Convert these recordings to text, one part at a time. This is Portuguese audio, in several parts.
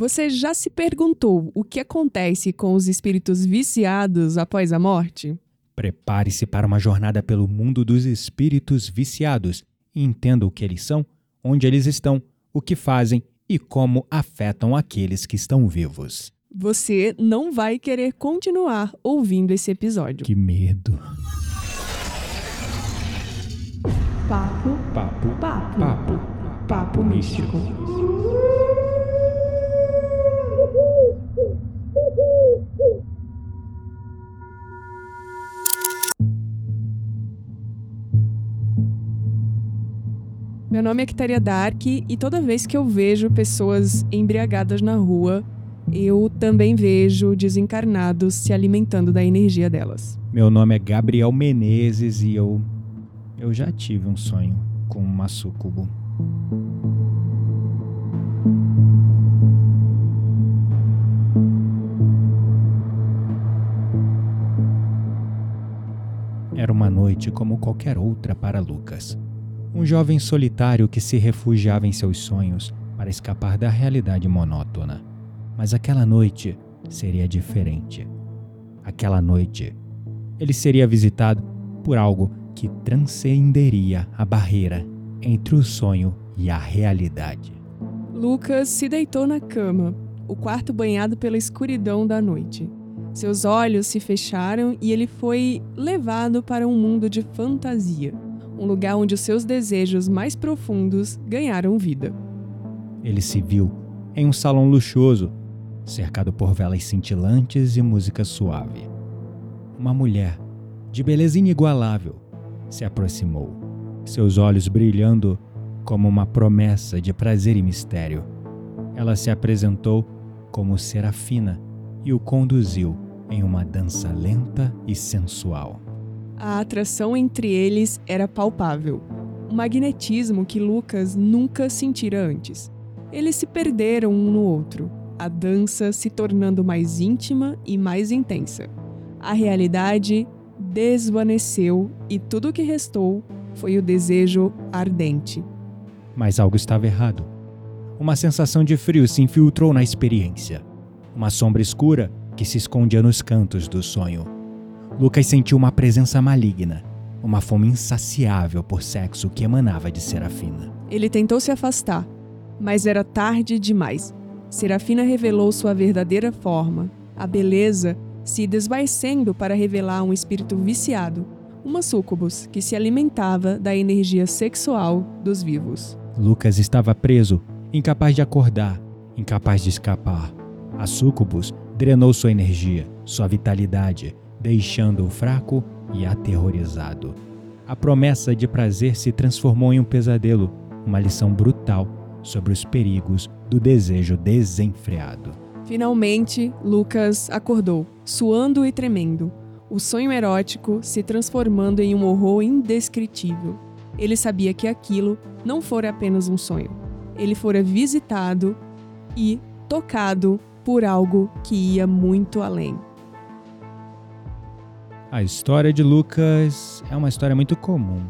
Você já se perguntou o que acontece com os espíritos viciados após a morte? Prepare-se para uma jornada pelo mundo dos espíritos viciados e entenda o que eles são, onde eles estão, o que fazem e como afetam aqueles que estão vivos. Você não vai querer continuar ouvindo esse episódio. Que medo. Papo, Papo, papo, papo, papo místico. Meu nome é Kitaria Dark e toda vez que eu vejo pessoas embriagadas na rua, eu também vejo desencarnados se alimentando da energia delas. Meu nome é Gabriel Menezes e eu. Eu já tive um sonho com uma sucubo. Era uma noite como qualquer outra para Lucas. Um jovem solitário que se refugiava em seus sonhos para escapar da realidade monótona. Mas aquela noite seria diferente. Aquela noite, ele seria visitado por algo que transcenderia a barreira entre o sonho e a realidade. Lucas se deitou na cama, o quarto banhado pela escuridão da noite. Seus olhos se fecharam e ele foi levado para um mundo de fantasia, um lugar onde os seus desejos mais profundos ganharam vida. Ele se viu em um salão luxuoso, cercado por velas cintilantes e música suave. Uma mulher, de beleza inigualável, se aproximou, seus olhos brilhando como uma promessa de prazer e mistério. Ela se apresentou como Serafina e o conduziu em uma dança lenta e sensual. A atração entre eles era palpável, um magnetismo que Lucas nunca sentira antes. Eles se perderam um no outro, a dança se tornando mais íntima e mais intensa. A realidade desvaneceu e tudo o que restou foi o desejo ardente. Mas algo estava errado. Uma sensação de frio se infiltrou na experiência. Uma sombra escura que se escondia nos cantos do sonho. Lucas sentiu uma presença maligna, uma fome insaciável por sexo que emanava de Serafina. Ele tentou se afastar, mas era tarde demais. Serafina revelou sua verdadeira forma, a beleza se desvaecendo para revelar um espírito viciado, uma súcubus que se alimentava da energia sexual dos vivos. Lucas estava preso, incapaz de acordar, incapaz de escapar. A súcubus drenou sua energia, sua vitalidade, deixando-o fraco e aterrorizado. A promessa de prazer se transformou em um pesadelo, uma lição brutal sobre os perigos do desejo desenfreado. Finalmente, Lucas acordou, suando e tremendo, o sonho erótico se transformando em um horror indescritível. Ele sabia que aquilo não fora apenas um sonho. Ele fora visitado e tocado por algo que ia muito além. A história de Lucas é uma história muito comum.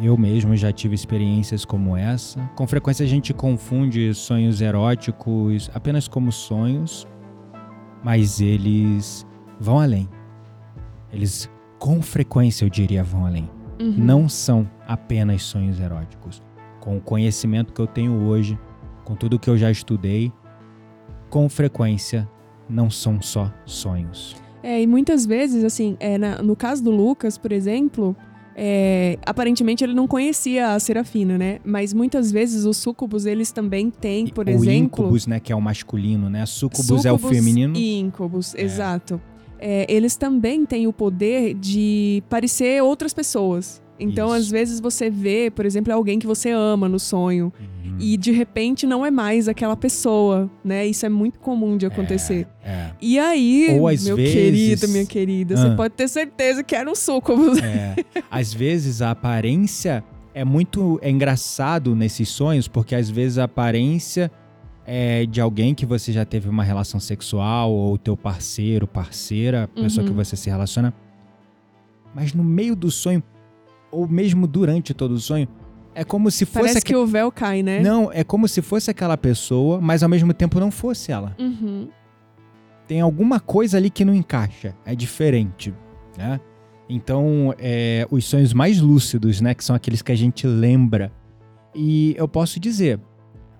Eu mesmo já tive experiências como essa. Com frequência a gente confunde sonhos eróticos apenas como sonhos, mas eles vão além. Eles, com frequência, eu diria, vão além. Uhum. Não são apenas sonhos eróticos. Com o conhecimento que eu tenho hoje, com tudo que eu já estudei, com frequência não são só sonhos. É, e muitas vezes, assim, é, na- no caso do Lucas, por exemplo, é, aparentemente ele não conhecia a Serafina, né? Mas muitas vezes os súcubos, eles também têm, por o exemplo... incubus, né, que é o masculino, né? Sucubus é o feminino. E íncubos, exato. É, eles também têm o poder de parecer outras pessoas. Então, Isso. às vezes, você vê, por exemplo, alguém que você ama no sonho. Uhum. E de repente não é mais aquela pessoa, né? Isso é muito comum de acontecer. É. E aí, Ou às meu vezes- querido, minha querida, Ah. você pode ter certeza que era um súcubus. É. Às vezes a aparência é muito é engraçado nesses sonhos, porque às vezes a aparência é de alguém que você já teve uma relação sexual, ou teu parceiro, parceira, pessoa Uhum. que você se relaciona. Mas no meio do sonho, ou mesmo durante todo o sonho, É como se fosse. Parece aque- que o véu cai, né? Não, é como se fosse aquela pessoa, mas ao mesmo tempo não fosse ela. Uhum. Tem alguma coisa ali que não encaixa. É diferente, né? Então, é, os sonhos mais lúcidos, né? Que são aqueles que a gente lembra. E eu posso dizer,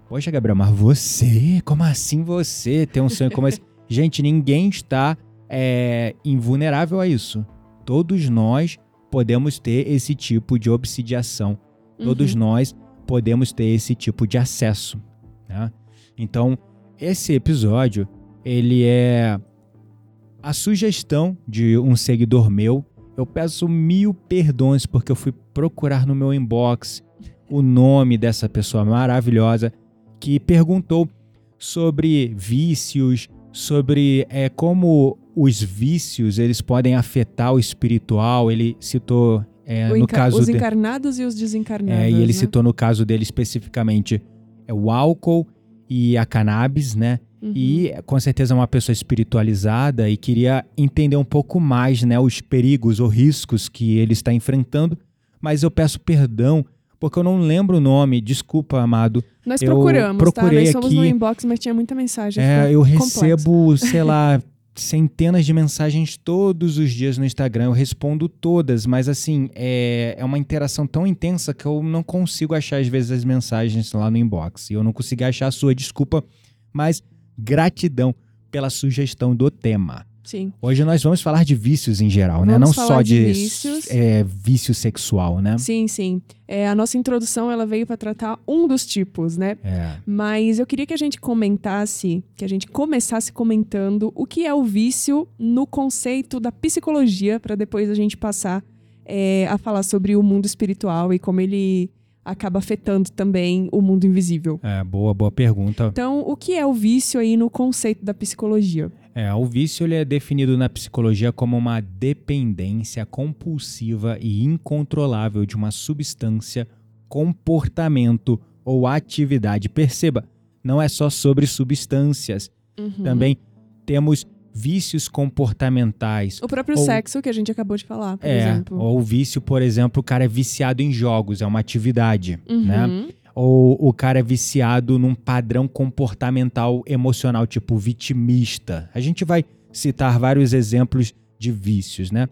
poxa, Gabriel, mas você, como assim você tem um sonho como esse? gente, ninguém está é, invulnerável a isso. Todos nós podemos ter esse tipo de obsidiação. Todos Uhum. nós podemos ter esse tipo de acesso. né? Então, esse episódio, ele é a sugestão de um seguidor meu. Eu peço mil perdões porque eu fui procurar no meu inbox o nome dessa pessoa maravilhosa que perguntou sobre vícios, sobre é, como os vícios eles podem afetar o espiritual. Ele citou é, no caso os de- encarnados e os desencarnados. é, e ele né? citou no caso dele especificamente é, o álcool e a cannabis, né? Uhum. E com certeza é uma pessoa espiritualizada e queria entender um pouco mais, né, os perigos ou riscos que ele está enfrentando. Mas eu peço perdão porque eu não lembro o nome. Desculpa, amado. Nós eu procuramos, procurei tá? Nós somos aqui- no inbox, mas tinha muita mensagem. É, eu recebo, sei lá, centenas de mensagens todos os dias no Instagram. Eu respondo todas, mas assim, é, é uma interação tão intensa que eu não consigo achar, às vezes, as mensagens lá no inbox. E eu não consegui achar a sua desculpa, mas gratidão pela sugestão do tema. Sim. Hoje nós vamos falar de vícios em geral, né? Vamos Não falar só de de, vícios. é, vício sexual, né? Sim, sim. É, a nossa introdução ela veio para tratar um dos tipos, né? É. Mas eu queria que a gente comentasse, que a gente começasse comentando o que é o vício no conceito da psicologia, para depois a gente passar é, a falar sobre o mundo espiritual e como ele acaba afetando também o mundo invisível. É, boa, boa pergunta. Então, o que é o vício aí no conceito da psicologia? É, o vício ele é definido na psicologia como uma dependência compulsiva e incontrolável de uma substância, comportamento ou atividade. Perceba, não é só sobre substâncias. Uhum. Também temos vícios comportamentais. O próprio Ou- sexo que a gente acabou de falar, por É, exemplo. ou o vício, por exemplo, o cara é viciado em jogos, é uma atividade, né? Ou o cara é viciado num padrão comportamental emocional, tipo vitimista. A gente vai citar vários exemplos de vícios, né?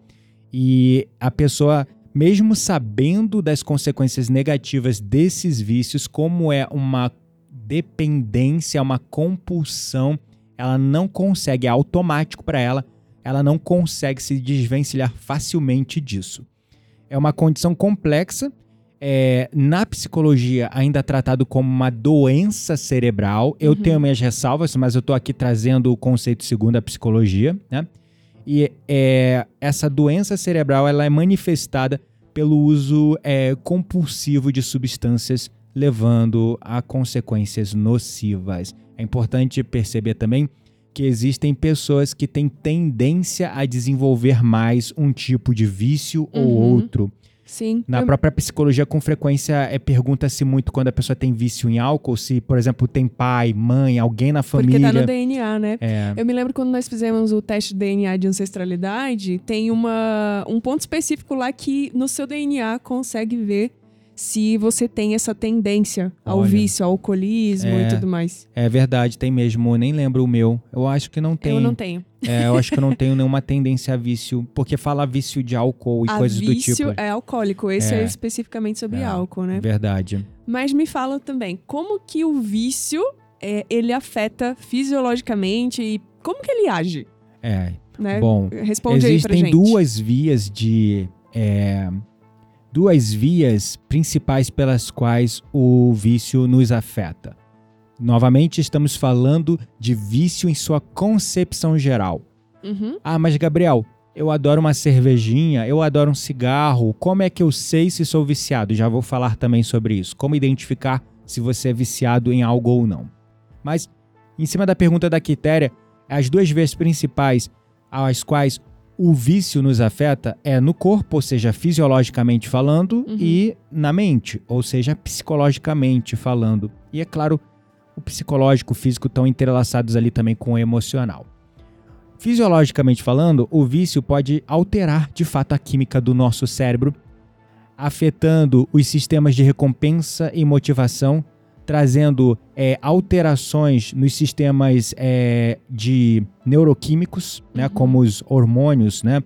E a pessoa, mesmo sabendo das consequências negativas desses vícios, como é uma dependência, uma compulsão, ela não consegue, é automático para ela, ela não consegue se desvencilhar facilmente disso. É uma condição complexa é, na psicologia ainda tratado como uma doença cerebral. Eu Uhum. tenho minhas ressalvas, mas eu estou aqui trazendo o conceito segundo a psicologia, né? E é, essa doença cerebral ela é manifestada pelo uso é, compulsivo de substâncias, levando a consequências nocivas. É importante perceber também que existem pessoas que têm tendência a desenvolver mais um tipo de vício ou Uhum. outro. Sim. Na Eu- própria psicologia, com frequência, é, pergunta-se muito quando a pessoa tem vício em álcool, se, por exemplo, tem pai, mãe, alguém na Porque família. tá no DNA, né? É, Eu me lembro quando nós fizemos o teste de DNA de ancestralidade, tem uma, um ponto específico lá que no seu DNA consegue ver se você tem essa tendência ao Olha. vício, ao alcoolismo É. e tudo mais. é verdade, tem mesmo. Eu nem lembro o meu. Eu acho que não tem. Eu não tenho. É, eu acho que eu não tenho nenhuma tendência a vício, porque fala vício de álcool e a coisas do vício tipo. é alcoólico. Esse é, É. especificamente sobre É. álcool, né? Verdade. Mas me fala também, como que o vício é, ele afeta fisiologicamente e como que ele age, É. né? Bom, Responde aí pra existem gente. duas vias de. é, duas vias principais pelas quais o vício nos afeta. Novamente, estamos falando de vício em sua concepção geral. Uhum. Ah, mas Gabriel, eu adoro uma cervejinha, eu adoro um cigarro. Como é que eu sei se sou viciado? Já vou falar também sobre isso. Como identificar se você é viciado em algo ou não. Mas, em cima da pergunta da Quitéria, as duas vias principais às quais o vício nos afeta é no corpo, ou seja, fisiologicamente falando, Uhum. e na mente, ou seja, psicologicamente falando. E é claro, o psicológico e o físico estão entrelaçados ali também com o emocional. Fisiologicamente falando, o vício pode alterar de fato a química do nosso cérebro, afetando os sistemas de recompensa e motivação, trazendo é, alterações nos sistemas é, de neuroquímicos, né, Uhum. como os hormônios, né,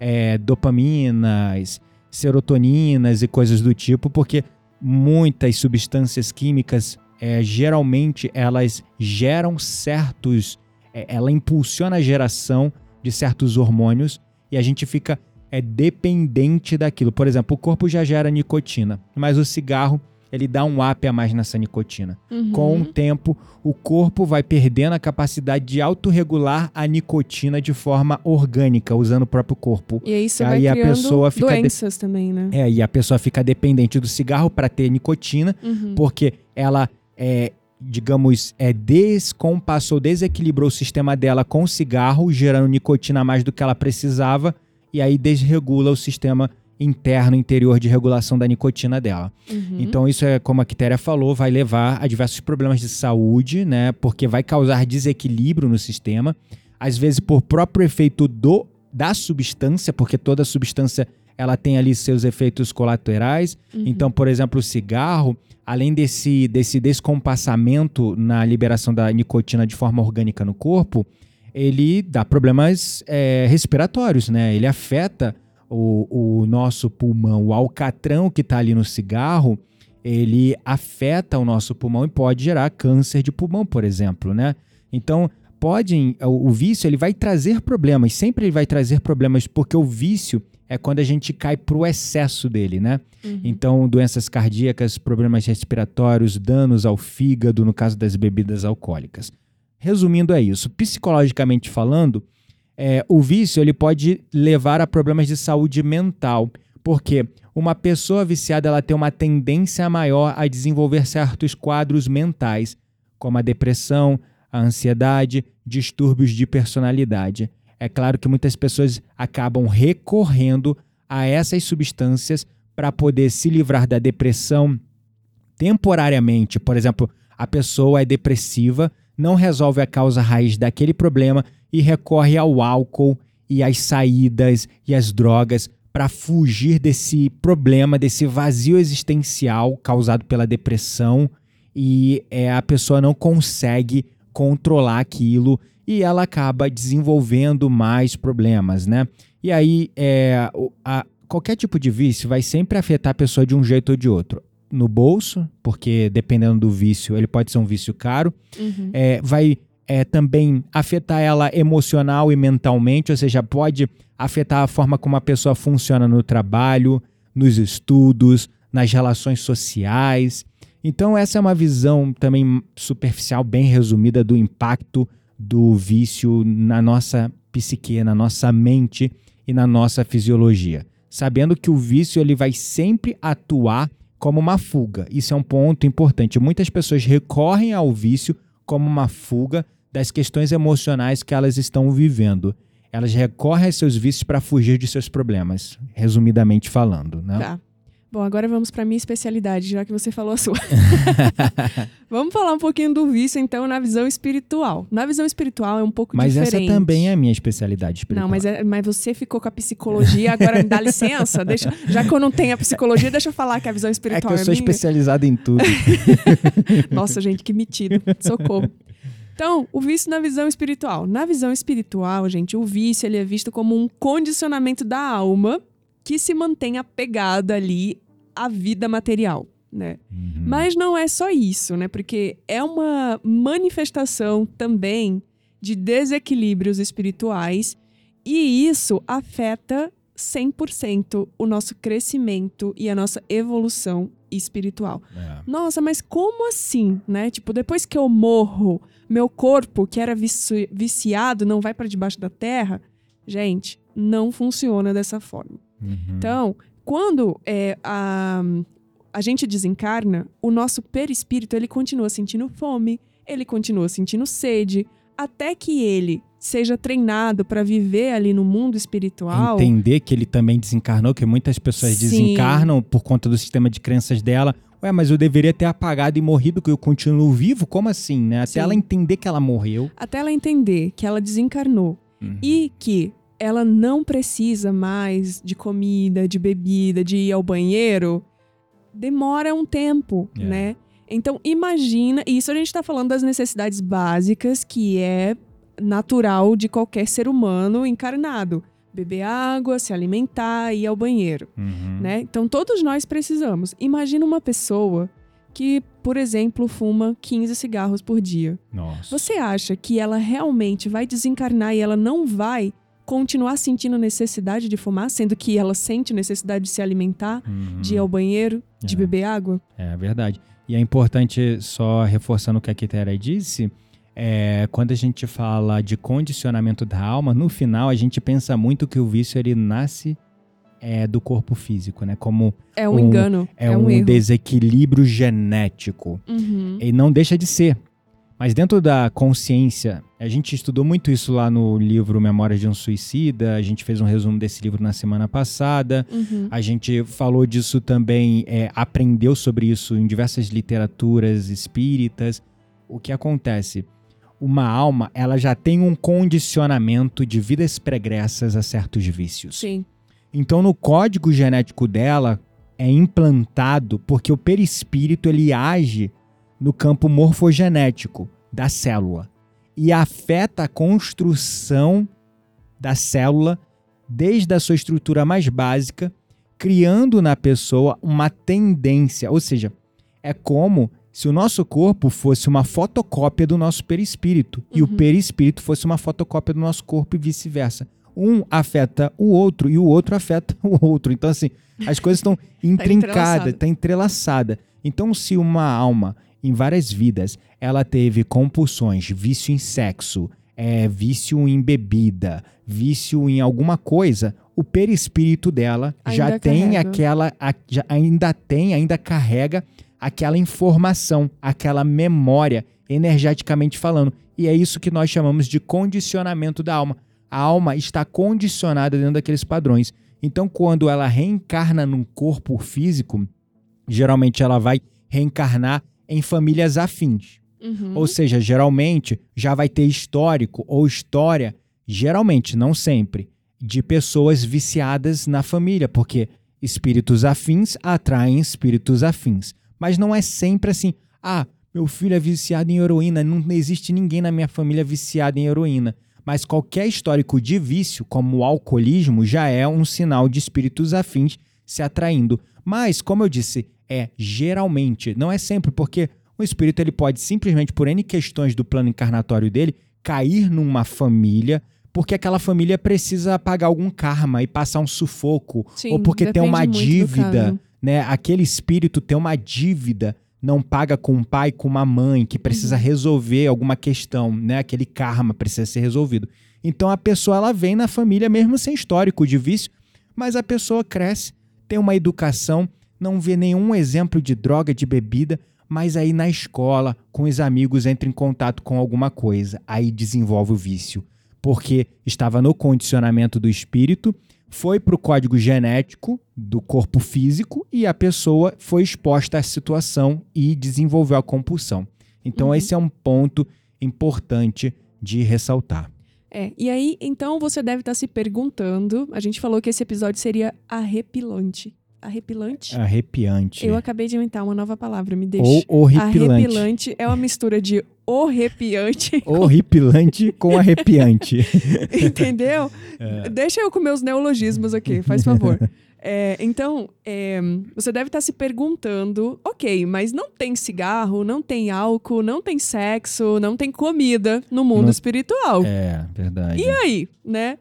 é, dopaminas, serotoninas e coisas do tipo, porque muitas substâncias químicas é, geralmente elas geram certos, é, ela impulsiona a geração de certos hormônios e a gente fica é dependente daquilo. Por exemplo, o corpo já gera nicotina, mas o cigarro ele dá um up a mais nessa nicotina. Uhum. Com o tempo, o corpo vai perdendo a capacidade de autorregular a nicotina de forma orgânica, usando o próprio corpo. E aí você Aí vai a pessoa fica de- doenças também, né? É, e a pessoa fica dependente do cigarro para ter nicotina, Uhum. porque ela é, digamos, é descompassou, desequilibrou o sistema dela com o cigarro, gerando nicotina a mais do que ela precisava, e aí desregula o sistema interno, interior de regulação da nicotina dela. Uhum. Então isso é, como a Quitéria falou, vai levar a diversos problemas de saúde, né? Porque vai causar desequilíbrio no sistema, às vezes por próprio efeito do da substância, porque toda substância ela tem ali seus efeitos colaterais. Uhum. Então, por exemplo, o cigarro, além desse, desse descompassamento na liberação da nicotina de forma orgânica no corpo, ele dá problemas é, respiratórios, né? Ele afeta o, o nosso pulmão. O alcatrão que está ali no cigarro, ele afeta o nosso pulmão e pode gerar câncer de pulmão, por exemplo, né? Então, pode, o, o vício ele vai trazer problemas, sempre ele vai trazer problemas, porque o vício é quando a gente cai pro excesso dele, né? Uhum. Então, doenças cardíacas, problemas respiratórios, danos ao fígado, no caso das bebidas alcoólicas. Resumindo, é isso. Psicologicamente falando, é, o vício ele pode levar a problemas de saúde mental, porque uma pessoa viciada ela tem uma tendência maior a desenvolver certos quadros mentais, como a depressão, a ansiedade, distúrbios de personalidade. É claro que muitas pessoas acabam recorrendo a essas substâncias para poder se livrar da depressão temporariamente. Por exemplo, a pessoa é depressiva, não resolve a causa raiz daquele problema e recorre ao álcool e às saídas e às drogas para fugir desse problema, desse vazio existencial causado pela depressão e é, a pessoa não consegue controlar aquilo e ela acaba desenvolvendo mais problemas, né? E aí, é, a- qualquer tipo de vício vai sempre afetar a pessoa de um jeito ou de outro. No bolso, porque dependendo do vício, ele pode ser um vício caro. Uhum. É, vai é, também afetar ela emocional e mentalmente, ou seja, pode afetar a forma como a pessoa funciona no trabalho, nos estudos, nas relações sociais. Então, essa é uma visão também superficial, bem resumida, do impacto do vício na nossa psique, na nossa mente e na nossa fisiologia. Sabendo que o vício ele vai sempre atuar como uma fuga. Isso é um ponto importante. Muitas pessoas recorrem ao vício como uma fuga das questões emocionais que elas estão vivendo. Elas recorrem aos seus vícios para fugir de seus problemas, resumidamente falando. Né? Tá. Bom, agora vamos para minha especialidade, já que você falou a sua. vamos falar um pouquinho do vício, então, na visão espiritual. Na visão espiritual é um pouco Mas diferente. essa também é a minha especialidade espiritual. Não, mas, é- mas você ficou com a psicologia, agora me dá licença. Deixa, já que eu não tenho a psicologia, deixa eu falar que a visão É espiritual que eu é, sou minha. especializado em tudo. Nossa, gente, que metido. Socorro. Então, o vício na visão espiritual. Na visão espiritual, gente, o vício ele é visto como um condicionamento da alma que se mantém apegada ali à vida material, né? Uhum. Mas não é só isso, né? Porque é uma manifestação também de desequilíbrios espirituais e isso afeta 100% o nosso crescimento e a nossa evolução espiritual. É. Nossa, mas como assim, né? Tipo, depois que eu morro, meu corpo, que era vici- viciado, não vai para debaixo da terra? Gente, não funciona dessa forma. Uhum. Então, quando é, a, a gente desencarna, o nosso perispírito ele continua sentindo fome, ele continua sentindo sede, até que ele seja treinado para viver ali no mundo espiritual. Entender que ele também desencarnou, que muitas pessoas Sim. desencarnam por conta do sistema de crenças dela. Ué, mas eu deveria ter apagado e morrido, que eu continuo vivo? Como assim, né? Até Sim. ela entender que ela morreu. Até ela entender que ela desencarnou Uhum. e que ela não precisa mais de comida, de bebida, de ir ao banheiro, demora um tempo, É. né? Então, imagina, e isso a gente está falando das necessidades básicas, que é natural de qualquer ser humano encarnado. Beber água, se alimentar, ir ao banheiro, Uhum. né? Então, todos nós precisamos. Imagina uma pessoa que, por exemplo, fuma 15 cigarros por dia. Nossa. Você acha que ela realmente vai desencarnar e ela não vai continuar sentindo necessidade de fumar, sendo que ela sente necessidade de se alimentar, Uhum. de ir ao banheiro, de É. beber água? É verdade. E é importante, só reforçando o que a Kitera disse, é, quando a gente fala de condicionamento da alma, no final a gente pensa muito que o vício ele nasce é, do corpo físico, né? Como É um, Um- engano, é, é, um, um, desequilíbrio genético. Uhum. E não deixa de ser. Mas dentro da consciência, a gente estudou muito isso lá no livro Memórias de um Suicida, a gente fez um resumo desse livro na semana passada. Uhum. A gente falou disso também, é, aprendeu sobre isso em diversas literaturas espíritas. O que acontece? Uma alma, ela já tem um condicionamento de vidas pregressas a certos vícios. Sim. Então, no código genético dela é implantado porque o perispírito ele age no campo morfogenético da célula e afeta a construção da célula desde a sua estrutura mais básica, criando na pessoa uma tendência, ou seja, é como se o nosso corpo fosse uma fotocópia do nosso perispírito e o Uhum. perispírito fosse uma fotocópia do nosso corpo e vice-versa. Um afeta o outro e o outro afeta o outro. Então, assim, as coisas estão intrincadas, entrelaçada. está entrelaçada. Então, se uma alma, em várias vidas, ela teve compulsões, vício em sexo, é, vício em bebida, vício em alguma coisa, o perispírito dela já Ainda tem carrega. aquela, a- já- ainda tem, ainda carrega aquela informação, aquela memória, energeticamente falando. E é isso que nós chamamos de condicionamento da alma. A alma está condicionada dentro daqueles padrões. Então, quando ela reencarna num corpo físico, geralmente ela vai reencarnar em famílias afins. Uhum. Ou seja, geralmente já vai ter histórico ou história, geralmente, não sempre, de pessoas viciadas na família, porque espíritos afins atraem espíritos afins. Mas não é sempre assim, ah, meu filho é viciado em heroína, não existe ninguém na minha família viciado em heroína. Mas qualquer histórico de vício, como o alcoolismo, já é um sinal de espíritos afins se atraindo. Mas, como eu disse, é geralmente, não é sempre, porque o espírito ele pode simplesmente, por N questões do plano encarnatório dele, cair numa família, porque aquela família precisa pagar algum karma e passar um sufoco, Sim, ou porque tem uma dívida, né? Aquele espírito tem uma dívida, não paga com um pai, com uma mãe, que precisa Uhum. resolver alguma questão, né? Aquele karma precisa ser resolvido. Então a pessoa ela vem na família mesmo sem histórico de vício, mas a pessoa cresce, tem uma educação, não vê nenhum exemplo de droga, de bebida, mas aí na escola, com os amigos, entra em contato com alguma coisa, aí desenvolve o vício, porque estava no condicionamento do espírito, foi para o código genético do corpo físico e a pessoa foi exposta à situação e desenvolveu a compulsão. Então Uhum. esse é um ponto importante de ressaltar. É, e aí, então você deve estar se perguntando. A gente falou que esse episódio seria arrepilante. Arrepilante? Arrepiante. Eu acabei de inventar uma nova palavra, me deixa. Ou horripilante. Arrepilante é uma mistura de horrepiante, Horripilante com arrepiante. entendeu? É. Deixa eu com meus neologismos aqui, faz favor. É, então, é, você deve estar se perguntando, ok, mas não tem cigarro, não tem álcool, não tem sexo, não tem comida no mundo Não- espiritual. É, verdade. E aí, né?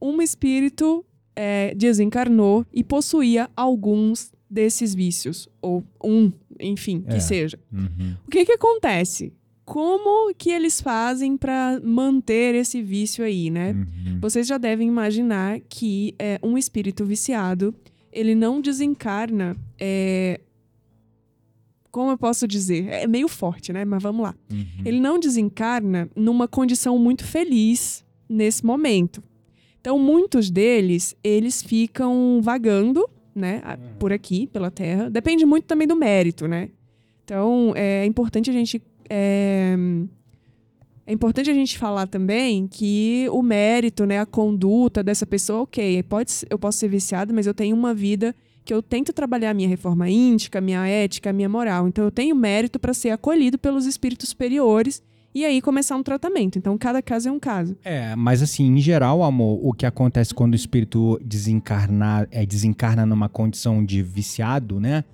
Um espírito é, desencarnou e possuía alguns desses vícios, ou um, enfim, que É. seja. Uhum. O que que acontece? Como que eles fazem para manter esse vício aí, né? Uhum. Vocês já devem imaginar que é, um espírito viciado, ele não desencarna. é, Como eu posso dizer? É meio forte, né? Mas vamos lá. Uhum. Ele não desencarna numa condição muito feliz nesse momento. Então, muitos deles, eles ficam vagando, né? a- Por aqui, pela Terra. Depende muito também do mérito, né? Então, é importante a gente é, É importante a gente falar também que o mérito, né, a conduta dessa pessoa, ok, pode, eu posso ser viciado, mas eu tenho uma vida que eu tento trabalhar a minha reforma íntica, a minha ética, a minha moral. Então eu tenho mérito para ser acolhido pelos espíritos superiores e aí começar um tratamento. Então cada caso é um caso. É, mas assim, em geral, amor, o que acontece quando o espírito desencarna, é, desencarna numa condição de viciado, né?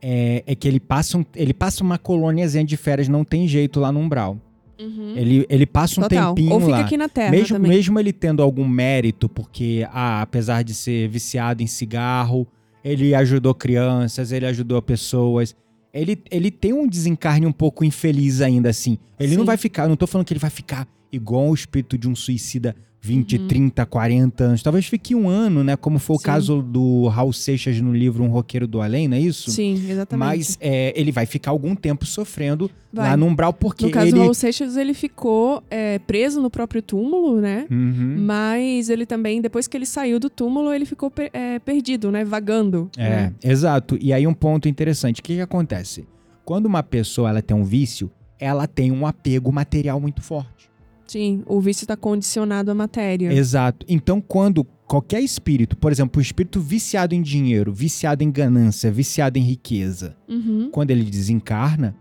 É, é que ele passa, um, ele passa uma colôniazinha de férias, não tem jeito lá no umbral. Uhum. Ele, ele passa um Total. tempinho Ou fica lá. aqui na Terra mesmo, também. mesmo ele tendo algum mérito, porque ah, apesar de ser viciado em cigarro, ele ajudou crianças, ele ajudou pessoas. Ele, ele tem um desencarne um pouco infeliz ainda, assim. Ele não Sim. vai ficar, não tô falando que ele vai ficar igual o espírito de um suicida 20, Uhum. 30, 40 anos. Talvez fique um ano, né? Como foi o Sim. caso do Raul Seixas no livro Um Roqueiro do Além, não é isso? Sim, exatamente. Mas é, ele vai ficar algum tempo sofrendo Vai. lá no umbral, porque no caso ele. do Raul Seixas, ele ficou é, preso no próprio túmulo, né? Uhum. Mas ele também, depois que ele saiu do túmulo, ele ficou per- é, perdido, né? Vagando. É, né? exato. E aí um ponto interessante, o que, que acontece? Quando uma pessoa ela tem um vício, ela tem um apego material muito forte. Sim, o vício está condicionado à matéria. Exato. Então quando qualquer espírito, por exemplo, o espírito viciado em dinheiro, viciado em ganância, viciado em riqueza, Uhum. quando ele desencarna,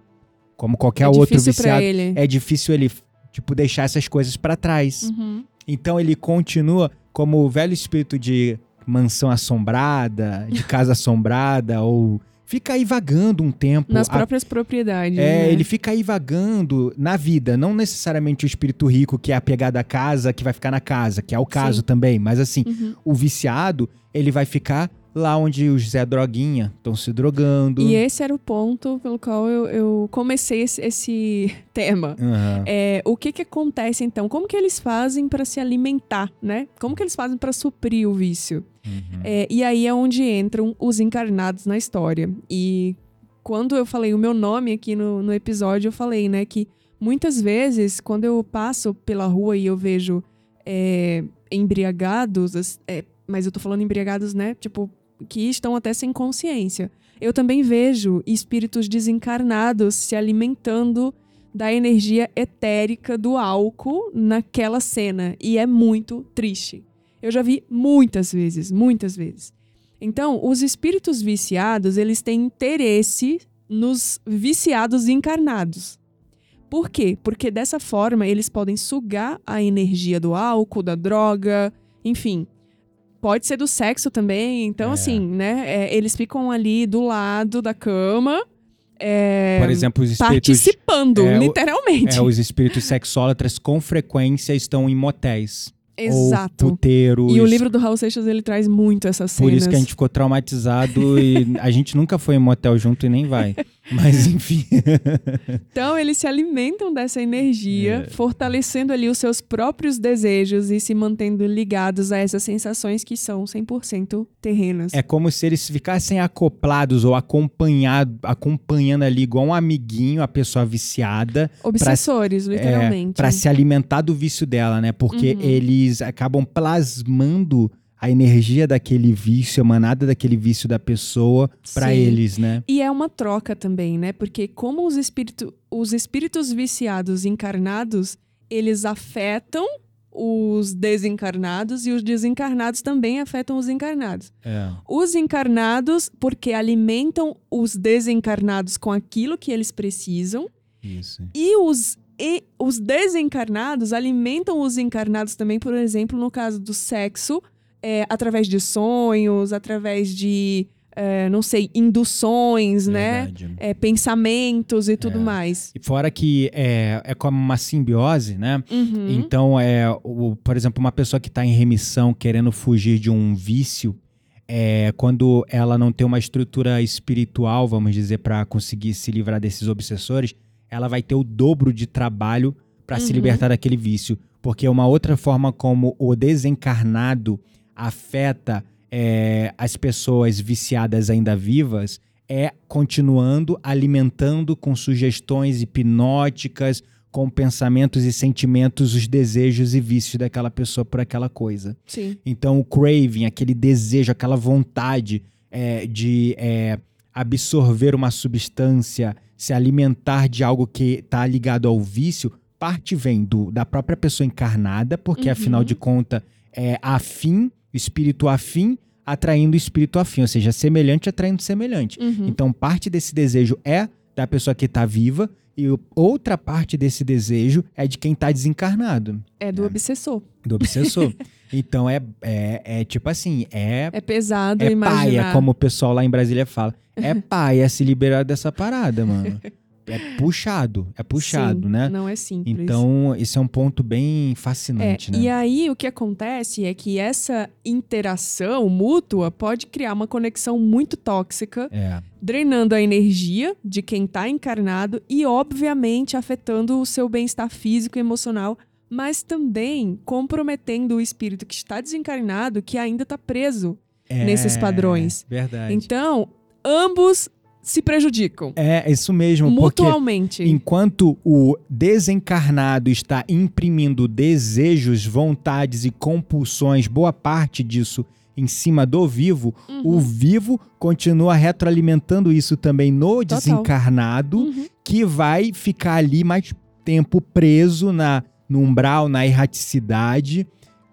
como qualquer é outro viciado, é difícil ele tipo deixar essas coisas pra trás. Uhum. Então ele continua como o velho espírito de mansão assombrada, de casa assombrada, ou fica aí vagando um tempo. Nas a- próprias propriedades. É, né? ele fica aí vagando na vida, não necessariamente o espírito rico que é apegado à casa, que vai ficar na casa, que é o caso Sim. também, mas assim, Uhum. o viciado, ele vai ficar lá onde os Zé Droguinha estão se drogando. E esse era o ponto pelo qual eu, eu comecei esse, esse tema. Aham. É, o que que acontece então? Como que eles fazem para se alimentar, né? Como que eles fazem para suprir o vício? Uhum. É, e aí é onde entram os encarnados na história. E quando eu falei o meu nome aqui no, no episódio, eu falei, né, que muitas vezes, quando eu passo pela rua e eu vejo é, embriagados, é, mas eu tô falando embriagados, né, tipo, que estão até sem consciência. Eu também vejo espíritos desencarnados se alimentando da energia etérica do álcool naquela cena. E é muito triste. Eu já vi muitas vezes, muitas vezes. Então, os espíritos viciados, eles têm interesse nos viciados encarnados. Por quê? Porque dessa forma eles podem sugar a energia do álcool, da droga, enfim. Pode ser do sexo também. Então, É. assim, né? é, eles ficam ali do lado da cama. é, Por exemplo, os espíritos, participando, é, literalmente. é, os espíritos sexólatras com frequência estão em motéis. Exato. Ou puteiros. E o livro do Raul Seixas, ele traz muito essas cenas. Por isso que a gente ficou traumatizado e a gente nunca foi em motel junto e nem vai. Mas enfim. Então, eles se alimentam dessa energia, É. fortalecendo ali os seus próprios desejos e se mantendo ligados a essas sensações que são 100% terrenas. É como se eles ficassem acoplados ou acompanhado, acompanhando ali igual um amiguinho, a pessoa viciada, Obsessores, literalmente. para se alimentar do vício dela, né? Porque Uhum. eles acabam plasmando a energia daquele vício, emanada daquele vício da pessoa para eles, né? E é uma troca também, né? Porque como os, espírito, os espíritos viciados encarnados, eles afetam os desencarnados e os desencarnados também afetam os encarnados. É. Os encarnados, porque alimentam os desencarnados com aquilo que eles precisam, Isso. e os, e os desencarnados alimentam os encarnados também, por exemplo, no caso do sexo, é, através de sonhos, através de, é, não sei, induções, né? Verdade. É, pensamentos e tudo É. mais. E fora que é, é como uma simbiose, né? Uhum. Então, é, o, por exemplo, uma pessoa que está em remissão, querendo fugir de um vício, é, quando ela não tem uma estrutura espiritual, vamos dizer, para conseguir se livrar desses obsessores, ela vai ter o dobro de trabalho para se Uhum. libertar daquele vício. Porque uma outra forma como o desencarnado afeta é, as pessoas viciadas ainda vivas é continuando alimentando com sugestões hipnóticas, com pensamentos e sentimentos os desejos e vícios daquela pessoa por aquela coisa. Sim. Então, o craving, aquele desejo, aquela vontade é, de é, absorver uma substância, se alimentar de algo que está ligado ao vício, parte vem do, da própria pessoa encarnada, porque Uhum. afinal de contas é afim, espírito afim, atraindo espírito afim, ou seja, semelhante atraindo semelhante. Uhum. Então, parte desse desejo é da pessoa que está viva e outra parte desse desejo é de quem está desencarnado, É do É. obsessor. do obsessor. então, é, é, é tipo assim, é, É pesado é imaginar. paia, como o pessoal lá em Brasília fala. É paia se liberar dessa parada, mano. É puxado, é puxado, Sim, né? Não é simples. Então, esse é um ponto bem É, fascinante, né? E aí o que acontece é que essa interação mútua pode criar uma conexão muito tóxica, É, drenando a energia de quem está encarnado e, obviamente, afetando o seu bem-estar físico e emocional, mas também comprometendo o espírito que está desencarnado, que ainda está preso. é, Nesses padrões. Verdade. Então, ambos se prejudicam É, isso mesmo, mutualmente. enquanto o desencarnado está imprimindo desejos, vontades e compulsões, boa parte disso em cima do vivo, Uhum. o vivo continua retroalimentando isso também no Total. desencarnado, Uhum. que vai ficar ali mais tempo preso na, no umbral, na erraticidade.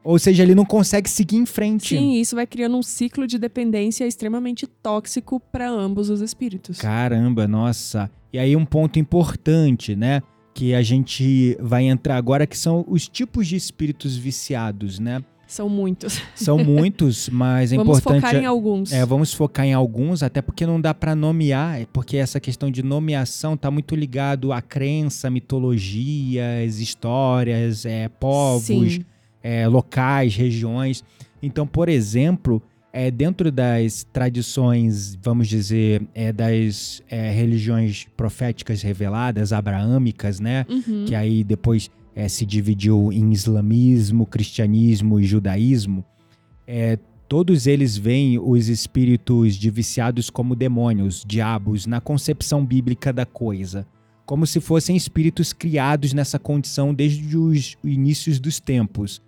Ou seja, ele não consegue seguir em frente. Sim, isso vai criando um ciclo de dependência extremamente tóxico para ambos os espíritos. Caramba, nossa. E aí um ponto importante, né? Que a gente vai entrar agora, que são os tipos de espíritos viciados, né? São muitos. São muitos, mas é Vamos importante. focar em alguns. É, vamos focar em alguns, até porque não dá pra nomear, é porque essa questão de nomeação tá muito ligado à crença, mitologias, histórias, é, povos, Sim. É, locais, regiões. Então, por exemplo, é, dentro das tradições, vamos dizer, é, das é, religiões proféticas reveladas, abraâmicas, né? Uhum. que aí depois eh, se dividiu em islamismo, cristianismo e judaísmo, eh, todos eles veem os espíritos de viciados como demônios, diabos, na concepção bíblica da coisa. Como se fossem espíritos criados nessa condição desde os inícios dos tempos.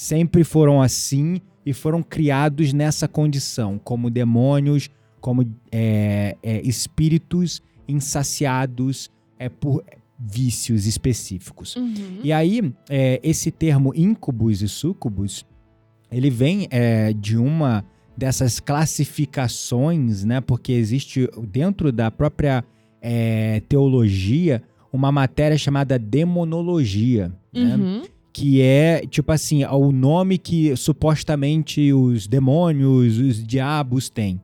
Sempre foram assim e foram criados nessa condição, como demônios, como eh, eh, espíritos insaciados eh, por vícios específicos. Uhum. E aí, é, esse termo incubus e sucubus, ele vem é, de uma dessas classificações, né? Porque existe dentro da própria é, teologia uma matéria chamada demonologia, né? Uhum. Que é tipo assim, o nome que supostamente os demônios, os diabos têm.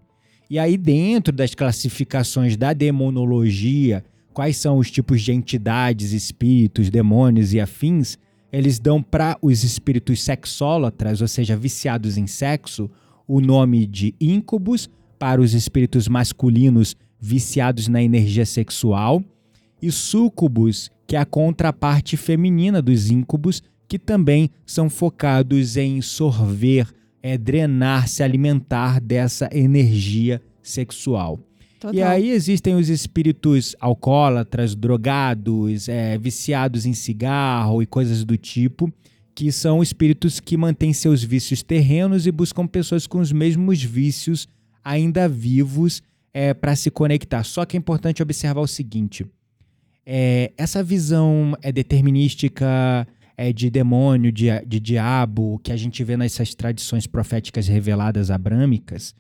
E aí dentro das classificações da demonologia, quais são os tipos de entidades, espíritos, demônios e afins, eles dão para os espíritos sexólatras, ou seja, viciados em sexo, o nome de íncubos, para os espíritos masculinos viciados na energia sexual, e súcubos, que é a contraparte feminina dos íncubos, que também são focados em sorver, é, drenar, se alimentar dessa energia sexual. Total. E aí existem os espíritos alcoólatras, drogados, é, viciados em cigarro e coisas do tipo, que são espíritos que mantêm seus vícios terrenos e buscam pessoas com os mesmos vícios ainda vivos é, para se conectar. Só que é importante observar o seguinte: é, essa visão é determinística é, de demônio, de, de diabo, que a gente vê nessas tradições proféticas reveladas abrâmicas,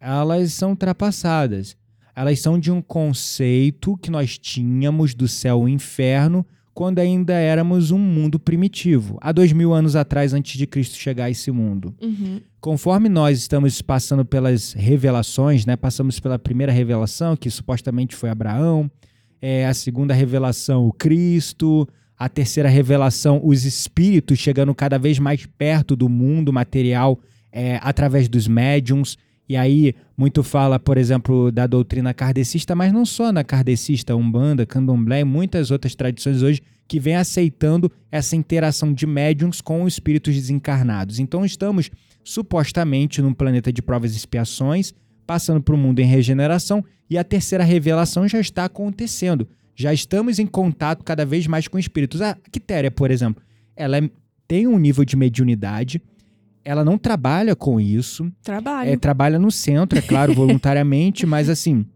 elas são ultrapassadas. Elas são de um conceito que nós tínhamos do céu e inferno quando ainda éramos um mundo primitivo, há dois mil anos atrás, antes de Cristo chegar a esse mundo. Uhum. Conforme nós estamos passando pelas revelações, né? Passamos pela primeira revelação, que supostamente foi Abraão, é, a segunda revelação, o Cristo, a terceira revelação, os espíritos chegando cada vez mais perto do mundo material é, através dos médiums. E aí, muito fala, por exemplo, da doutrina kardecista, mas não só na kardecista, Umbanda, Candomblé e muitas outras tradições hoje que vem aceitando essa interação de médiums com espíritos desencarnados. Então, estamos supostamente num planeta de provas e expiações, passando para o mundo em regeneração, e a terceira revelação já está acontecendo. Já estamos em contato cada vez mais com espíritos. A Quitéria, por exemplo, ela é- tem um nível de mediunidade, ela não trabalha com isso, Trabalho. é, trabalha no centro, é claro, voluntariamente, mas assim,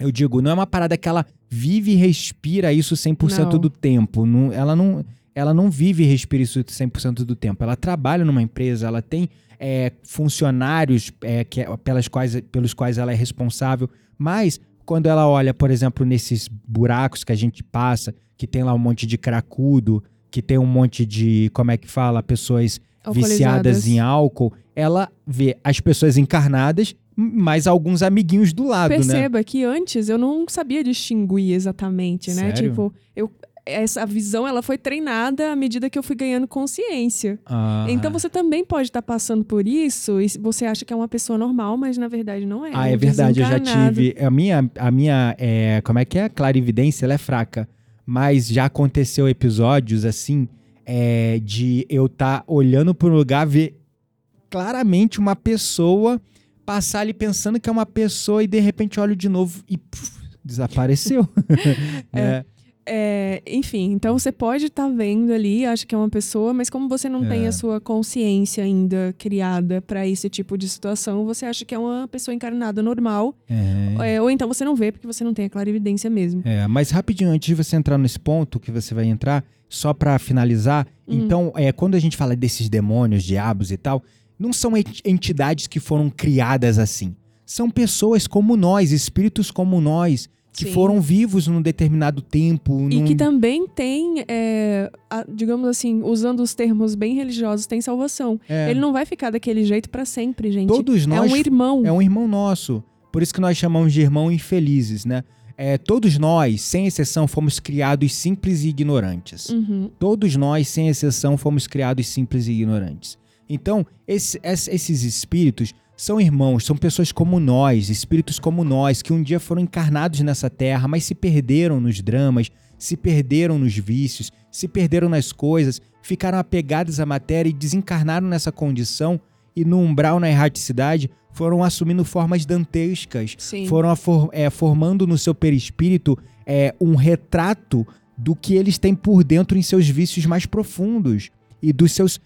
eu digo, não é uma parada que ela vive e respira isso 100% Não. do tempo. Não, ela não. ela não vive e respira isso 100% do tempo. Ela trabalha numa empresa, ela tem é, funcionários é, que, é, pelas quais, pelos quais ela é responsável, mas quando ela olha, por exemplo, nesses buracos que a gente passa, que tem lá um monte de cracudo, que tem um monte de, como é que fala, pessoas viciadas em álcool, ela vê as pessoas encarnadas, mais alguns amiguinhos do lado, Perceba né? Perceba que antes eu não sabia distinguir exatamente, né? Sério? Tipo, eu essa visão ela foi treinada à medida que eu fui ganhando consciência. Ah. Então você também pode estar tá passando por isso e você acha que é uma pessoa normal, mas na verdade não é. Ah, é é verdade, eu já tive. A minha, a minha é, como é que é? Clarividência, ela é fraca. Mas já aconteceu episódios assim, é, de eu estar tá olhando para um lugar, ver claramente uma pessoa passar ali pensando que é uma pessoa e de repente olho de novo e puf, desapareceu. é. é. É, enfim, então você pode estar tá vendo ali, acha que é uma pessoa, mas como você não é. tem a sua consciência ainda criada para esse tipo de situação, você acha que é uma pessoa encarnada normal. É. é ou então você não vê porque você não tem a clarividência mesmo. É, mas rapidinho, antes de você entrar nesse ponto que você vai entrar, só para finalizar, uhum. então, é, quando a gente fala desses demônios, diabos e tal, não são entidades que foram criadas assim. São pessoas como nós, espíritos como nós que Sim. foram vivos num determinado tempo. Num... E que também tem, é, a, digamos assim, usando os termos bem religiosos, tem salvação. É. Ele não vai ficar daquele jeito para sempre, gente. Todos nós. É um irmão. É um irmão nosso. Por isso que nós chamamos de irmão infelizes, né? É, todos nós, sem exceção, fomos criados simples e ignorantes. Uhum. Todos nós, sem exceção, fomos criados simples e ignorantes. Então, esse, esses espíritos são irmãos, são pessoas como nós, espíritos como nós, que um dia foram encarnados nessa terra, mas se perderam nos dramas, se perderam nos vícios, se perderam nas coisas, ficaram apegados à matéria e desencarnaram nessa condição e no umbral na erraticidade foram assumindo formas dantescas, Sim. foram for, é, formando no seu perispírito é, um retrato do que eles têm por dentro em seus vícios mais profundos e dos seus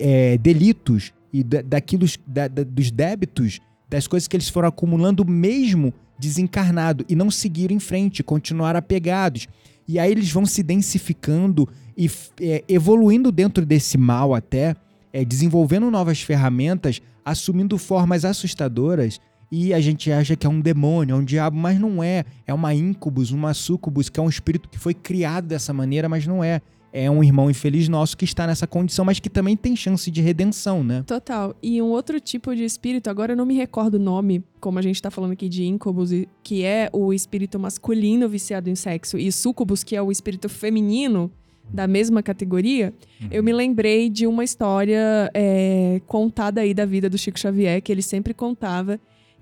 é, delitos e da, daquilo, da, da, dos débitos, das coisas que eles foram acumulando mesmo desencarnado e não seguiram em frente, continuaram apegados. E aí eles vão se densificando e é, evoluindo dentro desse mal até, é, desenvolvendo novas ferramentas, assumindo formas assustadoras e a gente acha que é um demônio, é um diabo, mas não é. É uma incubus, uma sucubus, que é um espírito que foi criado dessa maneira, mas não é é um irmão infeliz nosso que está nessa condição, mas que também tem chance de redenção, né? Total. E um outro tipo de espírito, agora eu não me recordo o nome, como a gente está falando aqui de íncubus, que é o espírito masculino viciado em sexo, e sucubus, que é o espírito feminino da mesma categoria, uhum. eu me lembrei de uma história é, contada aí da vida do Chico Xavier, que ele sempre contava,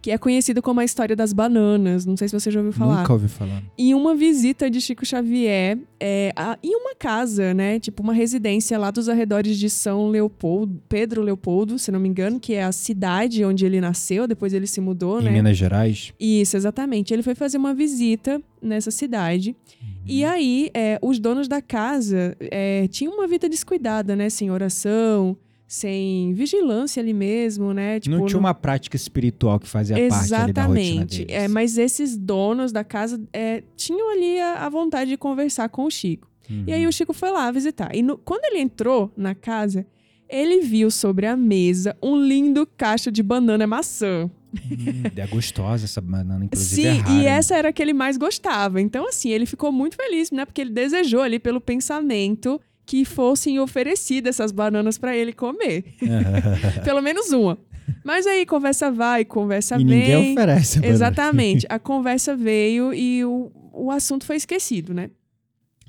que é conhecido como a história das bananas. Não sei se você já ouviu falar. Nunca ouvi falar. Em uma visita de Chico Xavier é, a, em uma casa, né? Tipo uma residência lá dos arredores de São Leopoldo, Pedro Leopoldo, se não me engano, que é a cidade onde ele nasceu, depois ele se mudou, em né? Em Minas Gerais? Isso, exatamente. Ele foi fazer uma visita nessa cidade. Uhum. E aí, é, os donos da casa é, tinham uma vida descuidada, né? Sem oração, sem vigilância ali mesmo, né? Tipo, não tinha uma prática espiritual que fazia Exatamente. parte ali da rotina deles. É, mas esses donos da casa é, tinham ali a, a, vontade de conversar com o Chico. Uhum. E aí uhum. o Chico foi lá visitar. E no, quando ele entrou na casa, ele viu sobre a mesa um lindo cacho de banana maçã. Hum, é gostosa essa banana, inclusive. Sim, é rara, e essa era a que ele mais gostava. Então, assim, ele ficou muito feliz, né? Porque ele desejou ali pelo pensamento que fossem oferecidas essas bananas para ele comer. Pelo menos uma. Mas aí conversa vai, conversa e vem. Ninguém oferece. A Exatamente. A conversa veio e o, o assunto foi esquecido, né?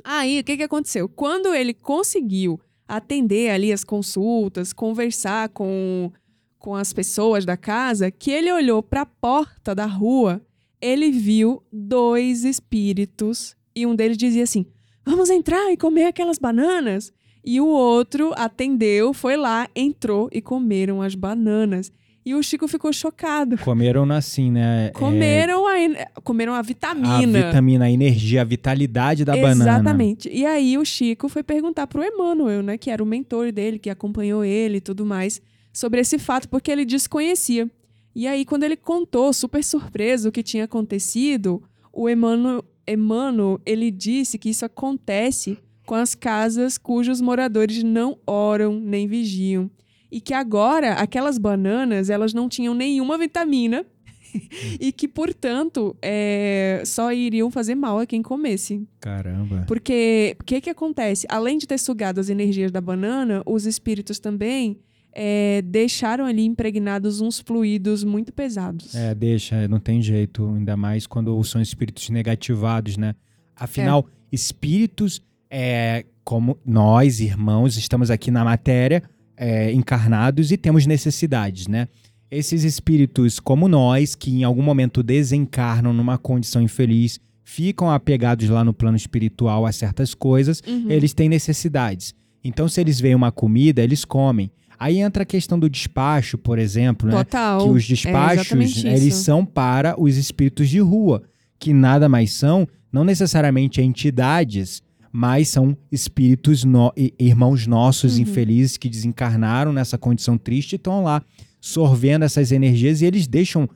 Aí, o que, que aconteceu? Quando ele conseguiu atender ali as consultas, conversar com, com as pessoas da casa, que ele olhou para a porta da rua, ele viu dois espíritos e um deles dizia assim: vamos entrar e comer aquelas bananas. E o outro atendeu, foi lá, entrou e comeram as bananas. E o Chico ficou chocado. Comeram assim, né? Comeram, é... a, comeram a vitamina. A vitamina, a energia, a vitalidade da Exatamente. banana. Exatamente. E aí o Chico foi perguntar pro Emmanuel, né? Que era o mentor dele, que acompanhou ele e tudo mais, sobre esse fato, porque ele desconhecia. E aí, quando ele contou, super surpreso, o que tinha acontecido, o Emmanuel, Emmanuel, ele disse que isso acontece com as casas cujos moradores não oram nem vigiam. E que agora aquelas bananas elas não tinham nenhuma vitamina e que, portanto, é, só iriam fazer mal a quem comesse. Caramba. Porque o que, que acontece? Além de ter sugado as energias da banana, os espíritos também é, deixaram ali impregnados uns fluidos muito pesados. É, deixa, não tem jeito, ainda mais quando são espíritos negativados, né? Afinal, é. espíritos, é, como nós, irmãos, estamos aqui na matéria, é, encarnados e temos necessidades, né? Esses espíritos, como nós, que em algum momento desencarnam numa condição infeliz, ficam apegados lá no plano espiritual a certas coisas, uhum. eles têm necessidades. Então, se eles veem uma comida, eles comem. Aí entra a questão do despacho, por exemplo, né? Total. Que os é despachos, é eles são para os espíritos de rua, que nada mais são, não necessariamente entidades, mas são espíritos, no, irmãos nossos uhum. infelizes que desencarnaram nessa condição triste e estão lá sorvendo essas energias e eles deixam.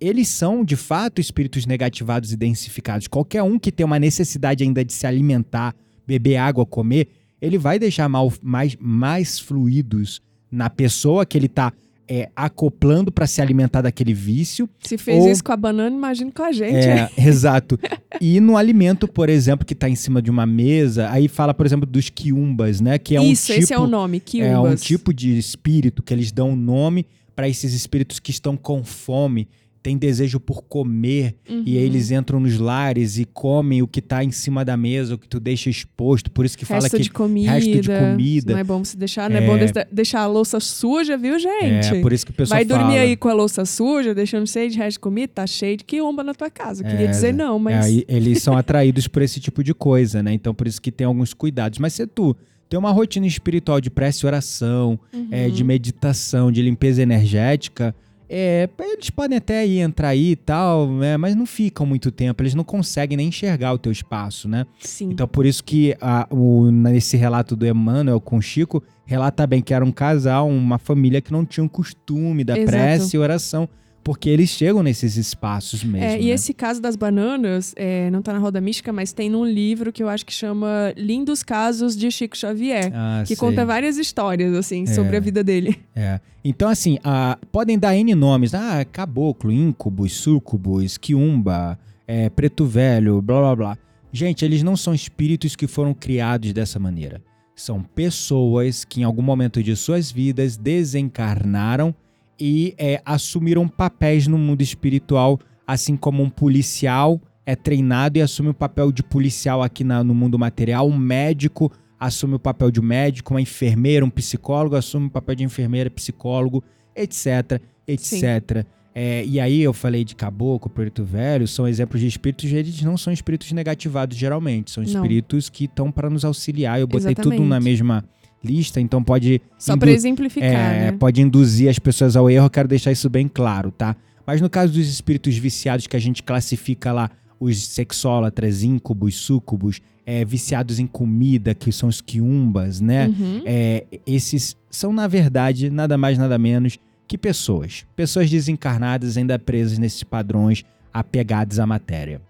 Eles são, de fato, espíritos negativados e densificados. Qualquer um que tem uma necessidade ainda de se alimentar, beber água, comer, ele vai deixar mal, mais, mais fluidos na pessoa que ele está é, acoplando para se alimentar daquele vício. Se fez ou... isso com a banana, imagina com a gente. É, exato. E no alimento, por exemplo, que está em cima de uma mesa, aí fala, por exemplo, dos quiumbas, né? Que é isso, um tipo, esse é o nome, quiumbas. É um tipo de espírito que eles dão um nome para esses espíritos que estão com fome, têm desejo por comer, uhum. e aí eles entram nos lares e comem o que está em cima da mesa, o que tu deixa exposto. Por isso que resto fala que de comida, resto de comida. Não é bom se deixar, não é, é bom deixar a louça suja, viu, gente? É, por isso que o pessoal Vai dormir fala. aí com a louça suja, deixando cheio de resto de comida, tá cheio de quiumba na tua casa. Eu queria é, dizer não, mas. É, eles são atraídos por esse tipo de coisa, né? Então por isso que tem alguns cuidados. Mas se tu ter uma rotina espiritual de prece e oração, uhum. é, de meditação, de limpeza energética, é, eles podem até ir entrar aí e tal, né, mas não ficam muito tempo, eles não conseguem nem enxergar o teu espaço, né? Sim. Então por isso que a, o, nesse relato do Emmanuel com o Chico, relata bem que era um casal, uma família que não tinha um costume da Exato. prece e oração porque eles chegam nesses espaços mesmo. É, e né? esse caso das bananas, é, não tá na Roda Mística, mas tem num livro que eu acho que chama Lindos Casos de Chico Xavier, ah, que sei. conta várias histórias, assim, é. sobre a vida dele. É. Então, assim, a, podem dar N nomes. Ah, caboclo, íncubos, súcubos, quiumba, é, preto velho, blá blá blá. Gente, eles não são espíritos que foram criados dessa maneira. São pessoas que em algum momento de suas vidas desencarnaram e é, assumiram papéis no mundo espiritual, assim como um policial é treinado e assume o papel de policial aqui na, no mundo material, um médico assume o papel de médico, uma enfermeira, um psicólogo assume o papel de enfermeira, psicólogo, etc, etc. É, e aí eu falei de caboclo, preto velho, são exemplos de espíritos, eles não são espíritos negativados geralmente, são espíritos não. que estão para nos auxiliar. Eu botei Exatamente. tudo na mesma lista, então pode. Só para exemplificar. É, né? Pode induzir as pessoas ao erro, eu quero deixar isso bem claro, tá? Mas no caso dos espíritos viciados que a gente classifica lá, os sexólatras, íncubos, súcubos, é, viciados em comida, que são os quiumbas, né? Uhum. É, esses são, na verdade, nada mais, nada menos que pessoas. Pessoas desencarnadas ainda presas nesses padrões apegados à matéria.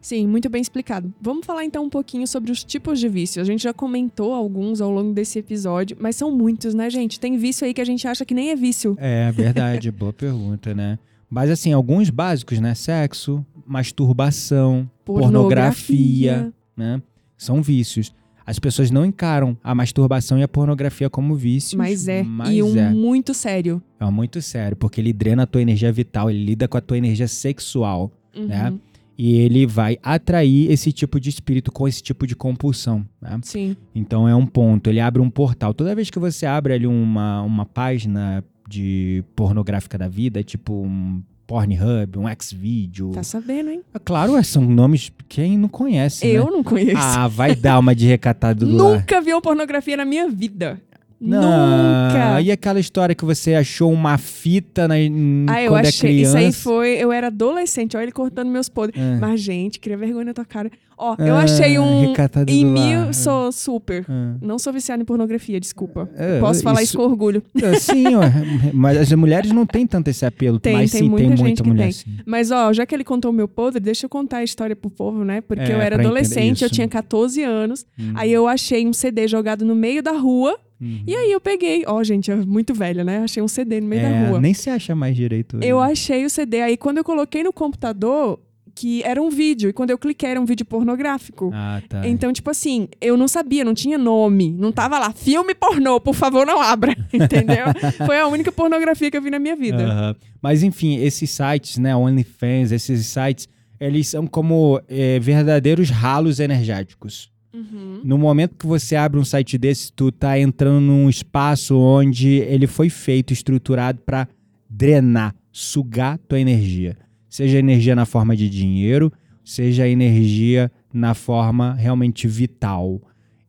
Sim, muito bem explicado. Vamos falar então um pouquinho sobre os tipos de vício. A gente já comentou alguns ao longo desse episódio, mas são muitos, né, gente? Tem vício aí que a gente acha que nem é vício. É, verdade. Boa pergunta, né? Mas assim, alguns básicos, né? Sexo, masturbação, pornografia, pornografia né? São vícios. As pessoas não encaram a masturbação e a pornografia como vícios. Mas é. Mas e um é. muito sério. É um muito sério, porque ele drena a tua energia vital, ele lida com a tua energia sexual, né? uhum. né? E ele vai atrair esse tipo de espírito com esse tipo de compulsão. Né? Sim. Então é um ponto, ele abre um portal. Toda vez que você abre ali uma, uma página de pornográfica da vida, tipo um Pornhub, um Xvideo. Tá sabendo, hein? É claro, são nomes que quem não conhece. Eu né? não conheço. Ah, vai dar uma de recatado do Nunca vi uma pornografia na minha vida. Nunca! E aquela história que você achou uma fita na, ah, eu quando achei, é criança? Isso aí foi. Eu era adolescente, olha ele cortando meus podres. Ah. Mas, gente, queria vergonha na tua cara. Ó, eu Ah, achei um. Em mil, sou super. Ah. Não sou viciada em pornografia, desculpa. É, Posso falar isso isso- com orgulho. Sim, ué, mas as mulheres não têm tanto esse apelo, Tem, mas tem sim, muita tem gente muita que mulher tem. sim. Mas, ó, já que ele contou o meu podre, deixa eu contar a história pro povo, né? Porque É, eu era adolescente, eu tinha 14 anos. Hum. Aí eu achei um CD jogado no meio da rua. Uhum. E aí eu peguei. Ó, gente, é muito velha, né? Achei um CD no meio É, da rua. Nem se acha mais direito. hoje. Eu achei o CD. Aí quando eu coloquei no computador, que era um vídeo. E quando eu cliquei, era um vídeo pornográfico. Ah, tá. Então, tipo assim, eu não sabia, não tinha nome. Não tava lá, filme pornô, por favor, não abra. Entendeu? Foi a única pornografia que eu vi na minha vida. Aham. Mas enfim, esses sites, né, OnlyFans, esses sites, eles são como é, verdadeiros ralos energéticos. Uhum. No momento que você abre um site desse, tu tá entrando num espaço onde ele foi feito, estruturado para drenar, sugar tua energia. Seja energia na forma de dinheiro, seja energia na forma realmente vital.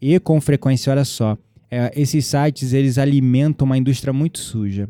E com frequência, olha só, é, esses sites eles alimentam uma indústria muito suja.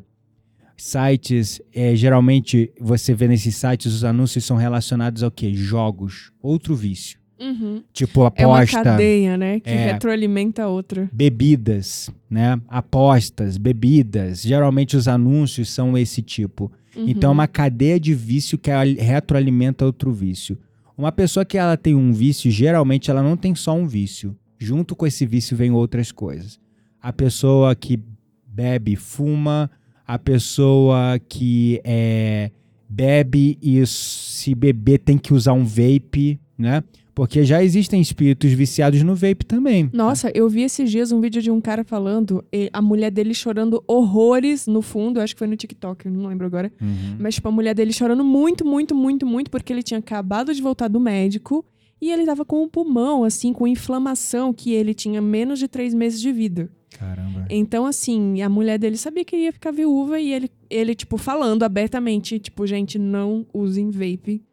Sites, é, geralmente você vê nesses sites os anúncios são relacionados ao quê? Jogos, outro vício. Uhum. Tipo É uma aposta, cadeia, né? Que É. retroalimenta a outra. bebidas, né? Apostas, bebidas. Geralmente os anúncios são esse tipo. Uhum. Então é uma cadeia de vício que ali- retroalimenta outro vício. Uma pessoa que ela tem um vício, geralmente ela não tem só um vício. Junto com esse vício vem outras coisas. A pessoa que bebe, fuma, a pessoa que é, bebe e se beber tem que usar um vape, né? Porque já existem espíritos viciados no vape também. Nossa, eu vi esses dias um vídeo de um cara falando, e a mulher dele chorando horrores no fundo, acho que foi no TikTok, não lembro agora. Uhum. Mas, tipo, a mulher dele chorando muito, muito, muito, muito, porque ele tinha acabado de voltar do médico e ele tava com o pulmão, assim, com inflamação, que ele tinha menos de três meses de vida. Caramba. Então, assim, a mulher dele sabia que ia ficar viúva e ele, ele tipo, falando abertamente, tipo, gente, não usem vape.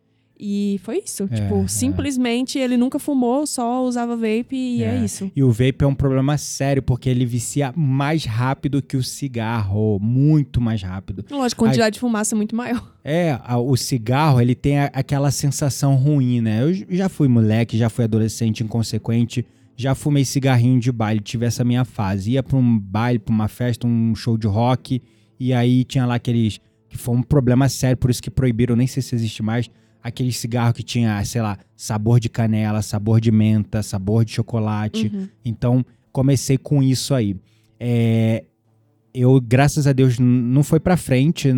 E foi isso. É, tipo, é. simplesmente ele nunca fumou, só usava vape e é, É. isso. E o vape é um problema sério, porque ele vicia mais rápido que o cigarro, muito mais rápido. Lógico, a quantidade de fumaça é muito maior. É, a- o cigarro, ele tem a- aquela sensação ruim, né? Eu já fui moleque, já fui adolescente inconsequente, já fumei cigarrinho de baile, tive essa minha fase. Ia pra um baile, pra uma festa, um show de rock, e aí tinha lá aqueles... que foi um problema sério, por isso que proibiram, nem sei se existe mais, aquele cigarro que tinha, sei lá, sabor de canela, sabor de menta, sabor de chocolate. Uhum. Então, comecei com isso aí. É, eu, graças a Deus, não foi pra frente.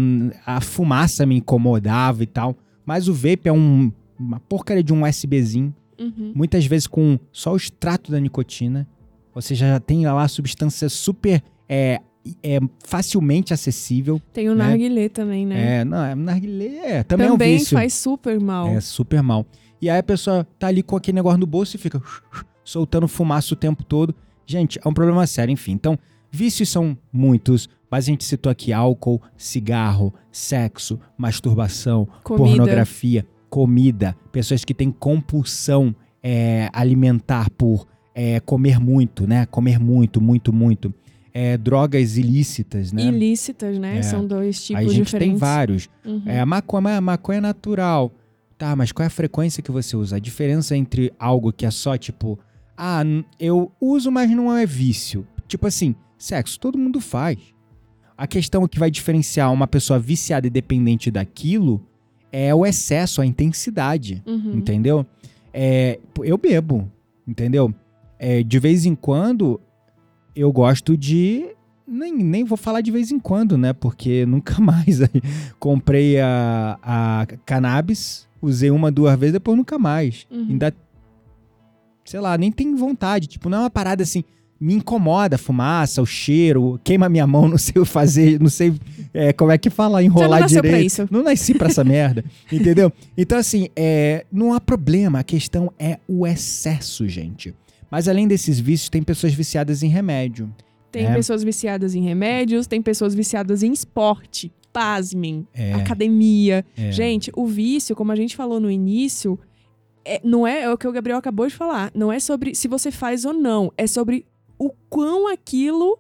A fumaça me incomodava e tal. Mas o vape é um- uma porcaria de um USBzinho. Uhum. Muitas vezes com só o extrato da nicotina. Ou seja, já tem lá a substância super é, é, facilmente acessível. Tem o né? narguilé também, né? É, não, é, narguilé é, também, é um também vício. faz super mal. É super mal. E aí a pessoa tá ali com aquele negócio no bolso e fica soltando fumaça o tempo todo. Gente, é um problema sério, enfim. Então, vícios são muitos, mas a gente citou aqui álcool, cigarro, sexo, masturbação, Comida. pornografia, comida, pessoas que têm compulsão é, alimentar por é, comer muito, né? Comer muito, muito, muito. É, drogas ilícitas, né? Ilícitas, né? É. São dois tipos Aí a gente diferentes. tem vários. Uhum. É, a maconha, a maconha é natural. Tá, mas qual é a frequência que você usa? A diferença entre algo que é só tipo, ah, eu uso, mas não é vício. Tipo assim, sexo todo mundo faz. A questão que vai diferenciar uma pessoa viciada e dependente daquilo é o excesso, a intensidade. Uhum. Entendeu? É, eu bebo, entendeu? É, de vez em quando eu gosto de. Nem, nem vou falar de vez em quando, né? Porque nunca mais. Comprei a, a cannabis, usei uma, duas vezes, depois nunca mais. Uhum. Ainda. Sei lá, nem tenho vontade. Tipo, não é uma parada assim. Me incomoda a fumaça, o cheiro, queima minha mão, não sei o fazer, não sei é, como é que fala, enrolar pra direito. isso. Não nasci pra essa merda, entendeu? Então, assim, é, não há problema, a questão é o excesso, gente. Mas além desses vícios, tem pessoas viciadas em remédio. Tem É. pessoas viciadas em remédios, tem pessoas viciadas em esporte. Pasmem. É, Academia. é. Gente, o vício, como a gente falou no início, é- não é, é o que o Gabriel acabou de falar. Não é sobre se você faz ou não. É sobre o quão aquilo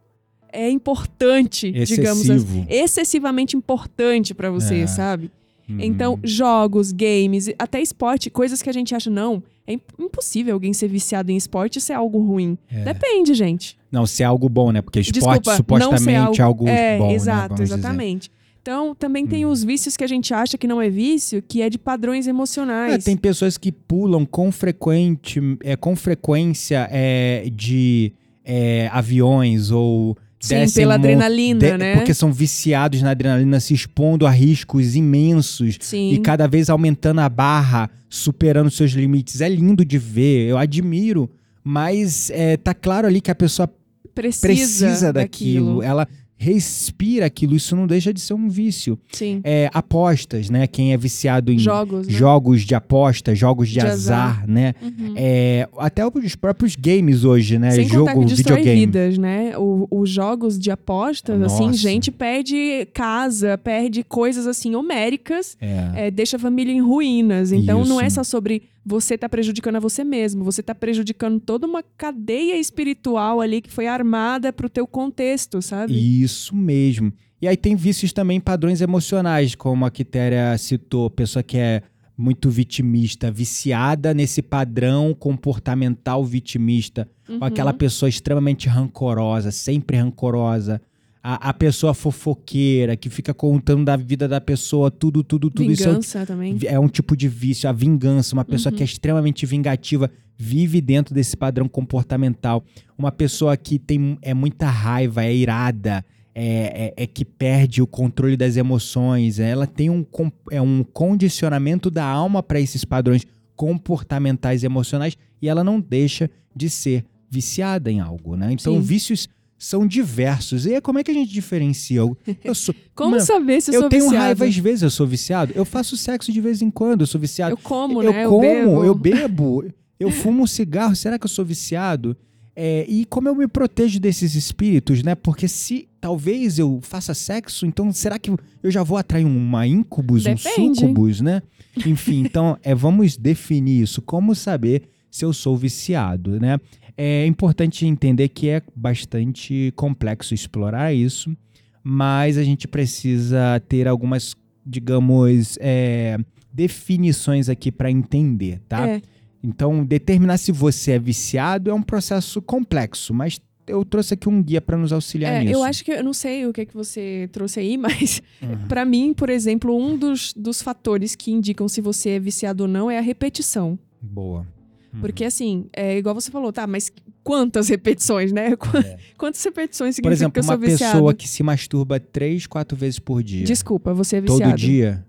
é importante, digamos assim, Excessivo. excessivamente importante pra você, É. sabe? Uhum. Então, jogos, games, até esporte, coisas que a gente acha, não, é im- impossível alguém ser viciado em esporte e ser algo ruim. É. Depende, gente. Não, se é algo bom, né? Porque esporte Desculpa, supostamente é algo é, bom, né? exato, dizer. exatamente. Então, também tem Hum. os vícios que a gente acha que não é vício, que é de padrões emocionais. É, tem pessoas que pulam com, frequente, é, com frequência é, de é, aviões ou Sim, descem pela mon- adrenalina, de- né? Porque são viciados na adrenalina, se expondo a riscos imensos Sim. e cada vez aumentando a barra, superando seus limites. É lindo de ver, eu admiro, mas é, tá claro ali que a pessoa precisa, precisa daquilo, ela respira aquilo, isso não deixa de ser um vício. Sim. É, apostas, né? Quem é viciado em Jogos, né? jogos de aposta, jogos de, De azar, azar. né? Uhum. É, até os próprios games hoje, né? Sem Jogo, que videogame. vidas, né? O- Os jogos de apostas, assim, Nossa. gente perde casa, perde coisas assim homéricas, É. é, deixa a família em ruínas. Então não é Isso. só sobre você tá prejudicando a você mesmo, você tá prejudicando toda uma cadeia espiritual ali que foi armada pro teu contexto, sabe? Isso mesmo. E aí tem vícios também padrões emocionais, como a Quitéria citou, pessoa que é muito vitimista, viciada nesse padrão comportamental vitimista, Uhum. ou aquela pessoa extremamente rancorosa, sempre rancorosa, a, a pessoa fofoqueira, que fica contando da vida da pessoa, tudo, tudo, tudo isso é um Vingança também. é um tipo de vício, a vingança. Uma pessoa Uhum. que é extremamente vingativa vive dentro desse padrão comportamental. Uma pessoa que tem é muita raiva, é irada, é, é- é que perde o controle das emoções. Ela tem um, é um condicionamento da alma para esses padrões comportamentais e emocionais e ela não deixa de ser viciada em algo, né? Então, Sim. vícios são diversos. E aí, como é que a gente diferencia? Eu, eu sou, Como Mano, saber se eu, eu sou tenho viciado? raiva às vezes, eu sou viciado. Eu faço sexo de vez em quando, eu sou viciado. Eu como, eu né? como, bebo. eu bebo, eu fumo um cigarro. Será que eu sou viciado? É, e como eu me protejo desses espíritos, né? Porque se talvez eu faça sexo, então será que eu já vou atrair uma incubus, um Depende. sucubus, né? Enfim, então é, vamos definir isso. Como saber se eu sou viciado, né? É importante entender que é bastante complexo explorar isso, mas a gente precisa ter algumas, digamos, é, definições aqui para entender, tá? É, Então, determinar se você é viciado é um processo complexo, mas eu trouxe aqui um guia para nos auxiliar é, nisso. eu acho que eu não sei o que que você trouxe aí, mas Uhum. pra mim, por exemplo, um dos, dos fatores que indicam se você é viciado ou não é a repetição. Boa. Uhum. Porque assim, é igual você falou, tá, mas quantas repetições, né? É. Quantas repetições Por significa exemplo, que eu uma sou viciado? pessoa que se masturba três, quatro vezes por dia. Desculpa, você é viciado. todo dia.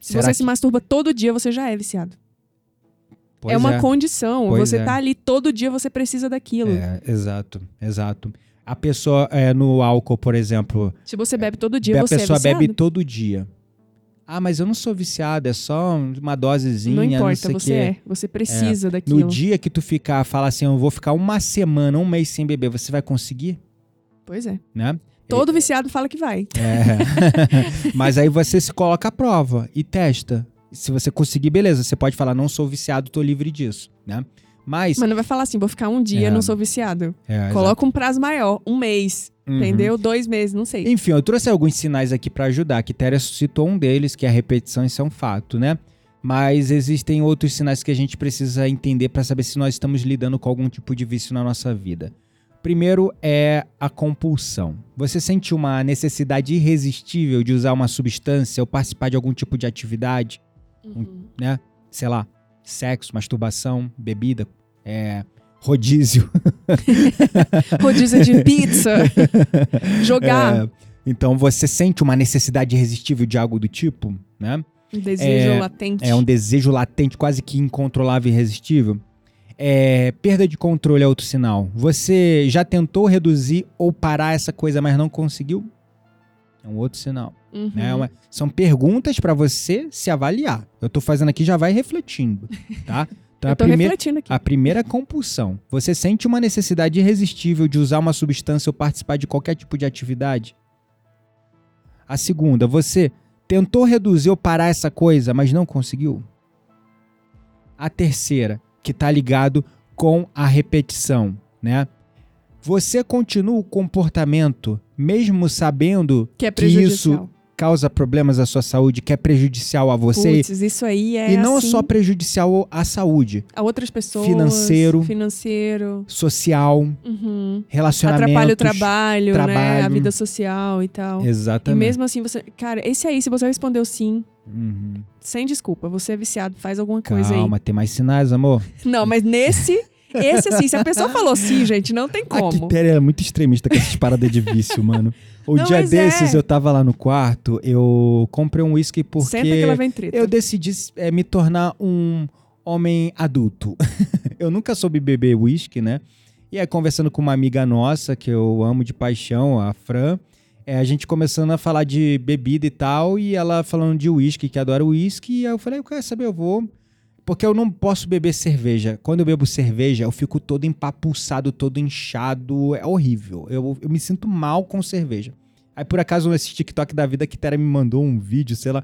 Se Será você que... se masturba todo dia, você já é viciado. Pois é uma condição. Pois você é. tá ali todo dia, você precisa daquilo. É, exato, exato. A pessoa é, no álcool, por exemplo, Se você bebe todo dia, a você pessoa é viciado. bebe todo dia. Ah, mas eu não sou viciado, é só uma dosezinha, não importa, sei você quê. é. Você precisa daquilo. No dia que tu ficar, fala assim, eu vou ficar uma semana, um mês sem beber, você vai conseguir, Pois é. né? Todo viciado fala que vai. É. Mas aí você se coloca à prova e testa. Se você conseguir, beleza, você pode falar, não sou viciado, tô livre disso, né? Mas, Mas não vai falar assim, vou ficar um dia, É. não sou viciado. é, Coloca um prazo maior, um mês, Uhum. entendeu? Dois meses, não sei. Enfim, eu trouxe alguns sinais aqui pra ajudar. Que Téria citou um deles, que é a repetição, isso é um fato, né? Mas existem outros sinais que a gente precisa entender para saber se nós estamos lidando com algum tipo de vício na nossa vida. Primeiro é a compulsão. Você sente uma necessidade irresistível de usar uma substância ou participar de algum tipo de atividade, Uhum. né? Sei lá, sexo, masturbação, bebida, é, rodízio. Rodízio de pizza. Jogar. É, então você sente uma necessidade irresistível de algo do tipo, né? Um desejo é- latente. É um desejo latente, quase que incontrolável e irresistível. É, perda de controle é outro sinal. Você já tentou reduzir ou parar essa coisa, mas não conseguiu? É um outro sinal. Uhum. né? Uma- são perguntas para você se avaliar. Eu tô fazendo aqui, já vai refletindo, tá? Então, Eu a primeira, refletindo aqui. a primeira compulsão. Você sente uma necessidade irresistível de usar uma substância ou participar de qualquer tipo de atividade? A segunda, você tentou reduzir ou parar essa coisa, mas não conseguiu? A terceira, que está ligado com a repetição, né? você continua o comportamento mesmo sabendo Que é que isso. Causa problemas à sua saúde, que é prejudicial a você. Putz, isso aí é e não assim, só prejudicial à saúde, a outras pessoas. financeiro. Financeiro. social, Uhum. relacionamentos. Atrapalha o trabalho, né? A trabalho. vida social e tal. E Exatamente. mesmo assim, você. Cara, esse aí, se você respondeu sim, Uhum. sem desculpa, você é viciado, faz alguma coisa Calma, tem mais sinais, amor. aí. Não, mas nesse. Esse assim, se a pessoa falou sim, gente, não tem A como. Quitéria é muito extremista com essas paradas de vício, mano. O Não, dia mas desses é. eu tava lá no quarto, eu comprei um whisky porque Senta que ela vem treta. eu decidi é, me tornar um homem adulto. eu nunca soube beber whisky, né? E aí, conversando com uma amiga nossa, que eu amo de paixão, a Fran, é, a gente começando a falar de bebida e tal, e ela falando de whisky, que adora whisky, e aí eu falei, eu quero saber, eu vou. Porque eu não posso beber cerveja. Quando eu bebo cerveja, eu fico todo empapuçado, todo inchado. É horrível. Eu, eu me sinto mal com cerveja. Aí, por acaso, nesse TikTok da vida, que Tera me mandou um vídeo, sei lá,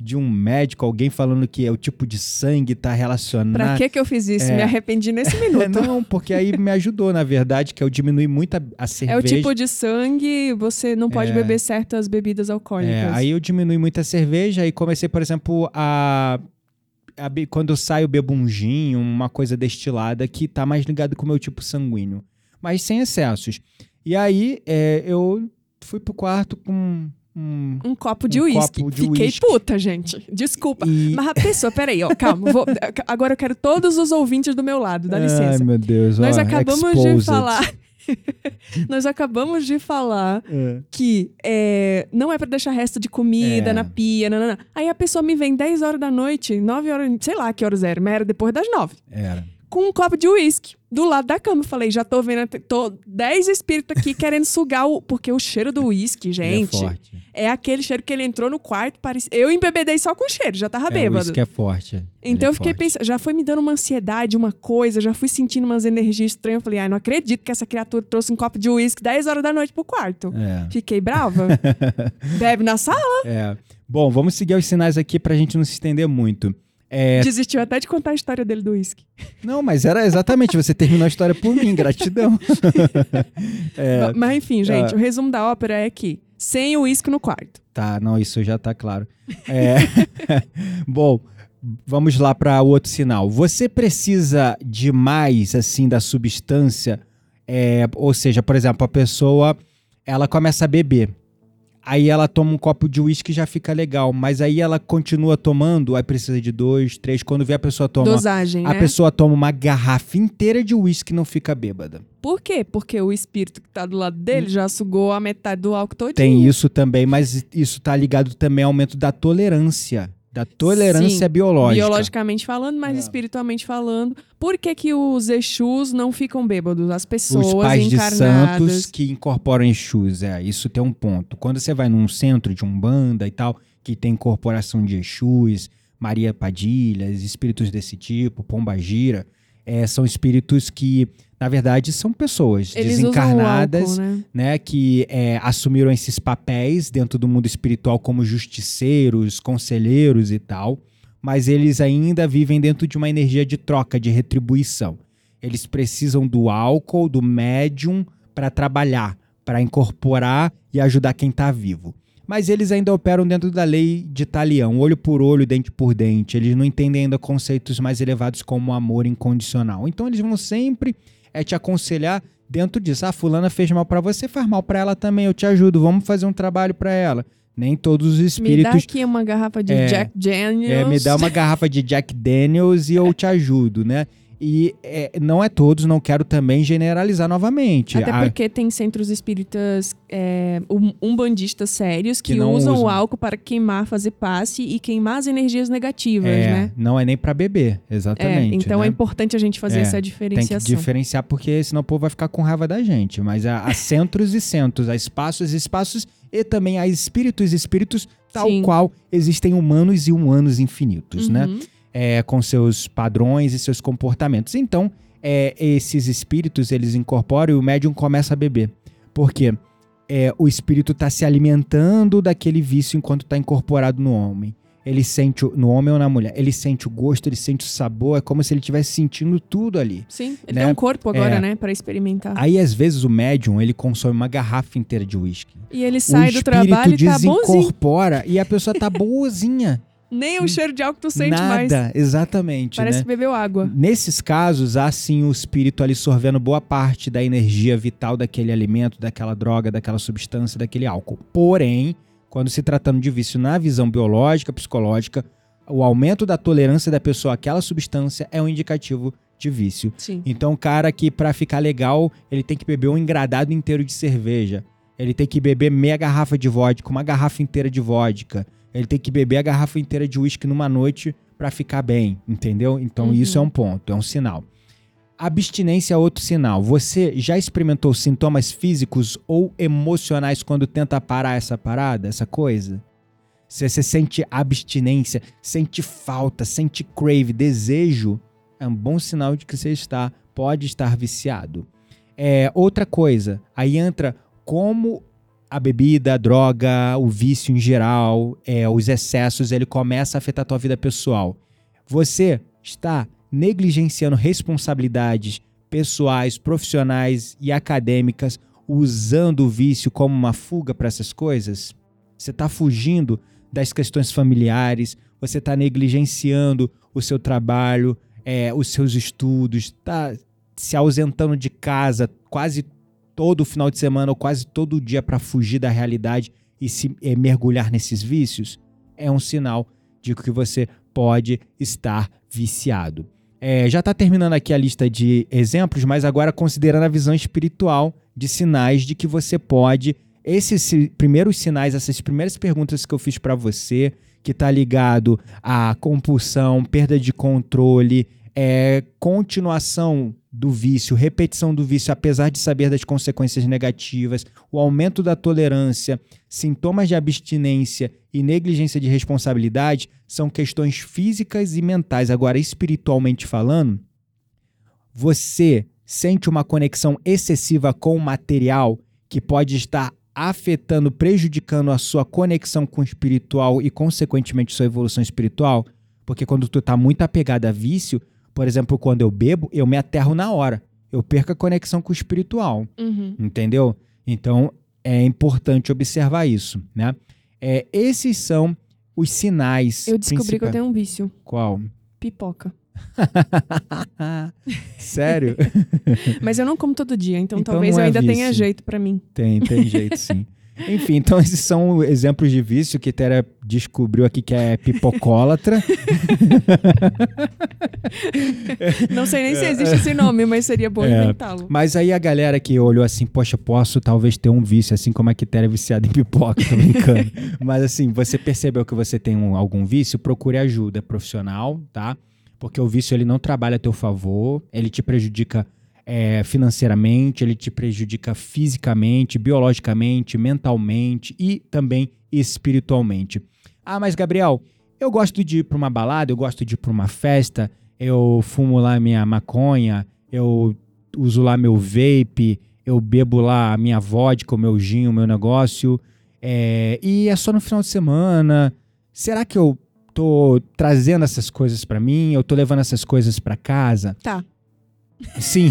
de um médico, alguém falando que é o tipo de sangue tá relacionado. Pra que que eu fiz isso? É. Me arrependi nesse É, minuto. não, porque aí me ajudou, na verdade, que eu diminui muito a, a É cerveja. o tipo de sangue, você não pode É. beber certas bebidas alcoólicas. É, aí eu diminui muito a cerveja e comecei, por exemplo, a, quando eu saio eu bebo um gin, uma coisa destilada que tá mais ligado com o meu tipo sanguíneo, mas sem excessos. E aí é, eu fui pro quarto com um Um copo de Um uísque. de Fiquei puta, gente. Desculpa. e Mas a pessoa, peraí, ó, calma. vou- agora eu quero todos os ouvintes do meu lado, dá Ai, licença. meu Deus, Nós ó, acabamos de exposed. falar. Nós acabamos de falar É. que é, não é pra deixar resto de comida É. na pia, nanana. Aí a pessoa me vem 10 horas da noite, 9 horas, sei lá que horas era, mas era depois das 9, Era. Com um copo de uísque do lado da cama. Falei, já tô vendo, tô 10 espíritos aqui querendo sugar o. Porque o cheiro do uísque, Ele gente, é forte. é aquele cheiro que ele entrou no quarto, parecia. Eu embebedei só com o cheiro, já tava É, o bêbado. uísque é forte. Ele Então é eu fiquei forte. pensando, já foi me dando uma ansiedade, uma coisa, já fui sentindo umas energias estranhas. Eu falei, ai, não acredito que essa criatura trouxe um copo de uísque 10 horas da noite pro quarto. É. Fiquei brava. Bebe na sala. É. Bom, vamos seguir os sinais aqui pra gente não se estender muito. É, Desistiu até de contar a história dele do uísque. Não, mas era exatamente, você terminou a história por mim, gratidão. É, Mas enfim, gente, ah. o resumo da ópera é que sem o uísque no quarto. tá, não, isso já tá claro. É, Bom, vamos lá para o outro sinal. Você precisa de mais, assim, da substância, é, ou seja, por exemplo, a pessoa, ela começa a beber. Aí ela toma um copo de uísque e já fica legal. Mas aí ela continua tomando, aí precisa de dois, três. Quando vê a pessoa toma Dosagem, A né? pessoa toma uma garrafa inteira de uísque e não fica bêbada. Por quê? Porque o espírito que tá do lado dele já sugou a metade do álcool todinho. Tem isso também, mas isso tá ligado também ao aumento da tolerância. Da tolerância Sim, biológica. Biologicamente falando, mas É. espiritualmente falando. Por que, que os Exus não ficam bêbados? As pessoas Os pais de encarnadas. santos que incorporam Exus, é, isso tem um ponto. Quando você vai num centro de Umbanda e tal, que tem incorporação de Exus, Maria Padilhas, espíritos desse tipo, Pombagira, é, são espíritos que, na verdade, são pessoas Eles desencarnadas álcool, né? né, que é, assumiram esses papéis dentro do mundo espiritual como justiceiros, conselheiros e tal, mas eles ainda vivem dentro de uma energia de troca, de retribuição. Eles precisam do álcool, do médium para trabalhar, para incorporar e ajudar quem está vivo. Mas eles ainda operam dentro da lei de Talião, olho por olho, dente por dente. Eles não entendem ainda conceitos mais elevados como amor incondicional. Então eles vão sempre é, te aconselhar dentro disso. Ah, fulana fez mal pra você, faz mal pra ela também. Eu te ajudo, vamos fazer um trabalho pra ela. Nem todos os Me dá espíritos aqui uma garrafa de É, Jack Daniels. é, me dá uma garrafa de Jack Daniels e eu te ajudo, né? E é, não é todos, não quero também generalizar novamente. Até porque tem centros espíritas é, um- umbandistas sérios que, Que usam, usam. o álcool para queimar, fazer passe e queimar as energias negativas, é, né? Não é nem pra beber, É, exatamente. então né? é importante a gente fazer É, essa Tem que diferenciação. diferenciar, porque senão o povo vai ficar com raiva da gente. Mas há, há centros e centros, há espaços e espaços, e também há espíritos e espíritos, tal Sim. qual existem humanos e humanos infinitos, né? É, com seus padrões e seus comportamentos. Então, é, esses espíritos, eles incorporam e o médium começa a beber. Por quê? É, o espírito está se alimentando daquele vício enquanto está incorporado no homem. ele sente, o- no homem ou na mulher, ele sente o gosto, ele sente o sabor, é como se ele estivesse sentindo tudo ali. Sim, ele Né? tem um corpo agora, É. né, Pra experimentar. Aí, às vezes, o médium, ele consome uma garrafa inteira de uísque. E ele sai do trabalho e tá bonzinho. desincorpora e a pessoa tá boazinha. Nem o cheiro de álcool tu sente Nada, mais. exatamente, Parece né? que bebeu água. Nesses casos, há sim o espírito ali sorvendo boa parte da energia vital daquele alimento, daquela droga, daquela substância, daquele álcool. Porém, quando se tratando de vício na visão biológica, psicológica, o aumento da tolerância da pessoa àquela substância é um indicativo de vício. Sim. Então, o cara que pra ficar legal, ele tem que beber um engradado inteiro de cerveja. Ele tem que beber meia garrafa de vodka, uma garrafa inteira de vodka. Ele tem que beber a garrafa inteira de uísque numa noite pra ficar bem, entendeu? Então, Uhum. isso é um ponto, é um sinal. Abstinência é outro sinal. Você já experimentou sintomas físicos ou emocionais quando tenta parar essa parada, essa coisa? Se você sente abstinência, sente falta, sente crave, desejo, é um bom sinal de que você está, pode estar viciado. É, outra coisa, aí entra como a bebida, a droga, o vício em geral, é, os excessos, ele começa a afetar a tua vida pessoal. Você está negligenciando responsabilidades pessoais, profissionais e acadêmicas, usando o vício como uma fuga para essas coisas? Você está fugindo das questões familiares, você está negligenciando o seu trabalho, é, os seus estudos, está se ausentando de casa quase todo final de semana ou quase todo dia para fugir da realidade e se é, mergulhar nesses vícios, é um sinal de que você pode estar viciado. É, já está terminando aqui a lista de exemplos, mas agora considerando a visão espiritual de sinais de que você pode. Esses primeiros sinais, essas primeiras perguntas que eu fiz para você, que está ligado à compulsão, perda de controle, é, continuação do vício, repetição do vício, apesar de saber das consequências negativas, o aumento da tolerância, sintomas de abstinência e negligência de responsabilidade são questões físicas e mentais. Agora, espiritualmente falando, você sente uma conexão excessiva com o material que pode estar afetando, prejudicando a sua conexão com o espiritual e, consequentemente, sua evolução espiritual? Porque quando tu tá muito apegado a vício, por exemplo, quando eu bebo, eu me aterro na hora. Eu perco a conexão com o espiritual, Uhum. entendeu? Então, é importante observar isso, né? É, esses são os sinais Eu descobri que eu principais. tenho um vício. Qual? Pipoca. Sério? Mas eu não como todo dia, então, Então talvez eu é ainda tenha vício. jeito pra mim. Tem, tem jeito sim. Enfim, então esses são exemplos de vício que Tera descobriu aqui que é pipocólatra. Não sei nem se existe esse nome, mas seria bom É. inventá-lo. Mas aí a galera que olhou assim, poxa, posso talvez ter um vício, assim como a Quitéria é viciada em pipoca, tô brincando. Mas assim, você percebeu que você tem um- algum vício, procure ajuda profissional, tá? Porque o vício ele não trabalha a teu favor, ele te prejudica é, financeiramente, ele te prejudica fisicamente, biologicamente, mentalmente e também espiritualmente. Ah, mas Gabriel, eu gosto de ir pra uma balada, eu gosto de ir pra uma festa, eu fumo lá minha maconha, eu uso lá meu vape, eu bebo lá a minha vodka, o meu gin, o meu negócio, é, e é só no final de semana. Será que eu tô trazendo essas coisas pra mim? Eu tô levando essas coisas pra casa? Tá. Sim.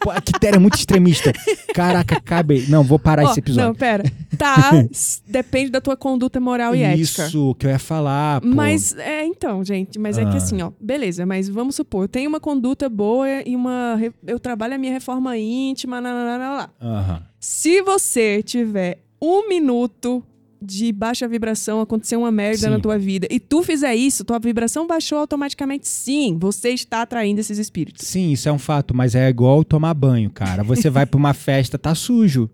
Pô, a Quitéria é muito extremista. Caraca, cabe. Não, vou parar Ó, esse episódio. Não, pera. Tá, depende da tua conduta moral e ética. Isso que eu ia falar, pô. Mas, é, então, gente, mas é que Ah. assim, ó, beleza, mas vamos supor, eu tenho uma conduta boa e uma. Eu trabalho a minha reforma íntima, lá. Aham. Se você tiver um minuto de baixa vibração, acontecer uma merda Sim. na tua vida, e tu fizer isso, tua vibração baixou automaticamente, sim, você está atraindo esses espíritos. Sim, isso é um fato, mas é igual tomar banho, cara. Você vai pra uma festa, tá sujo.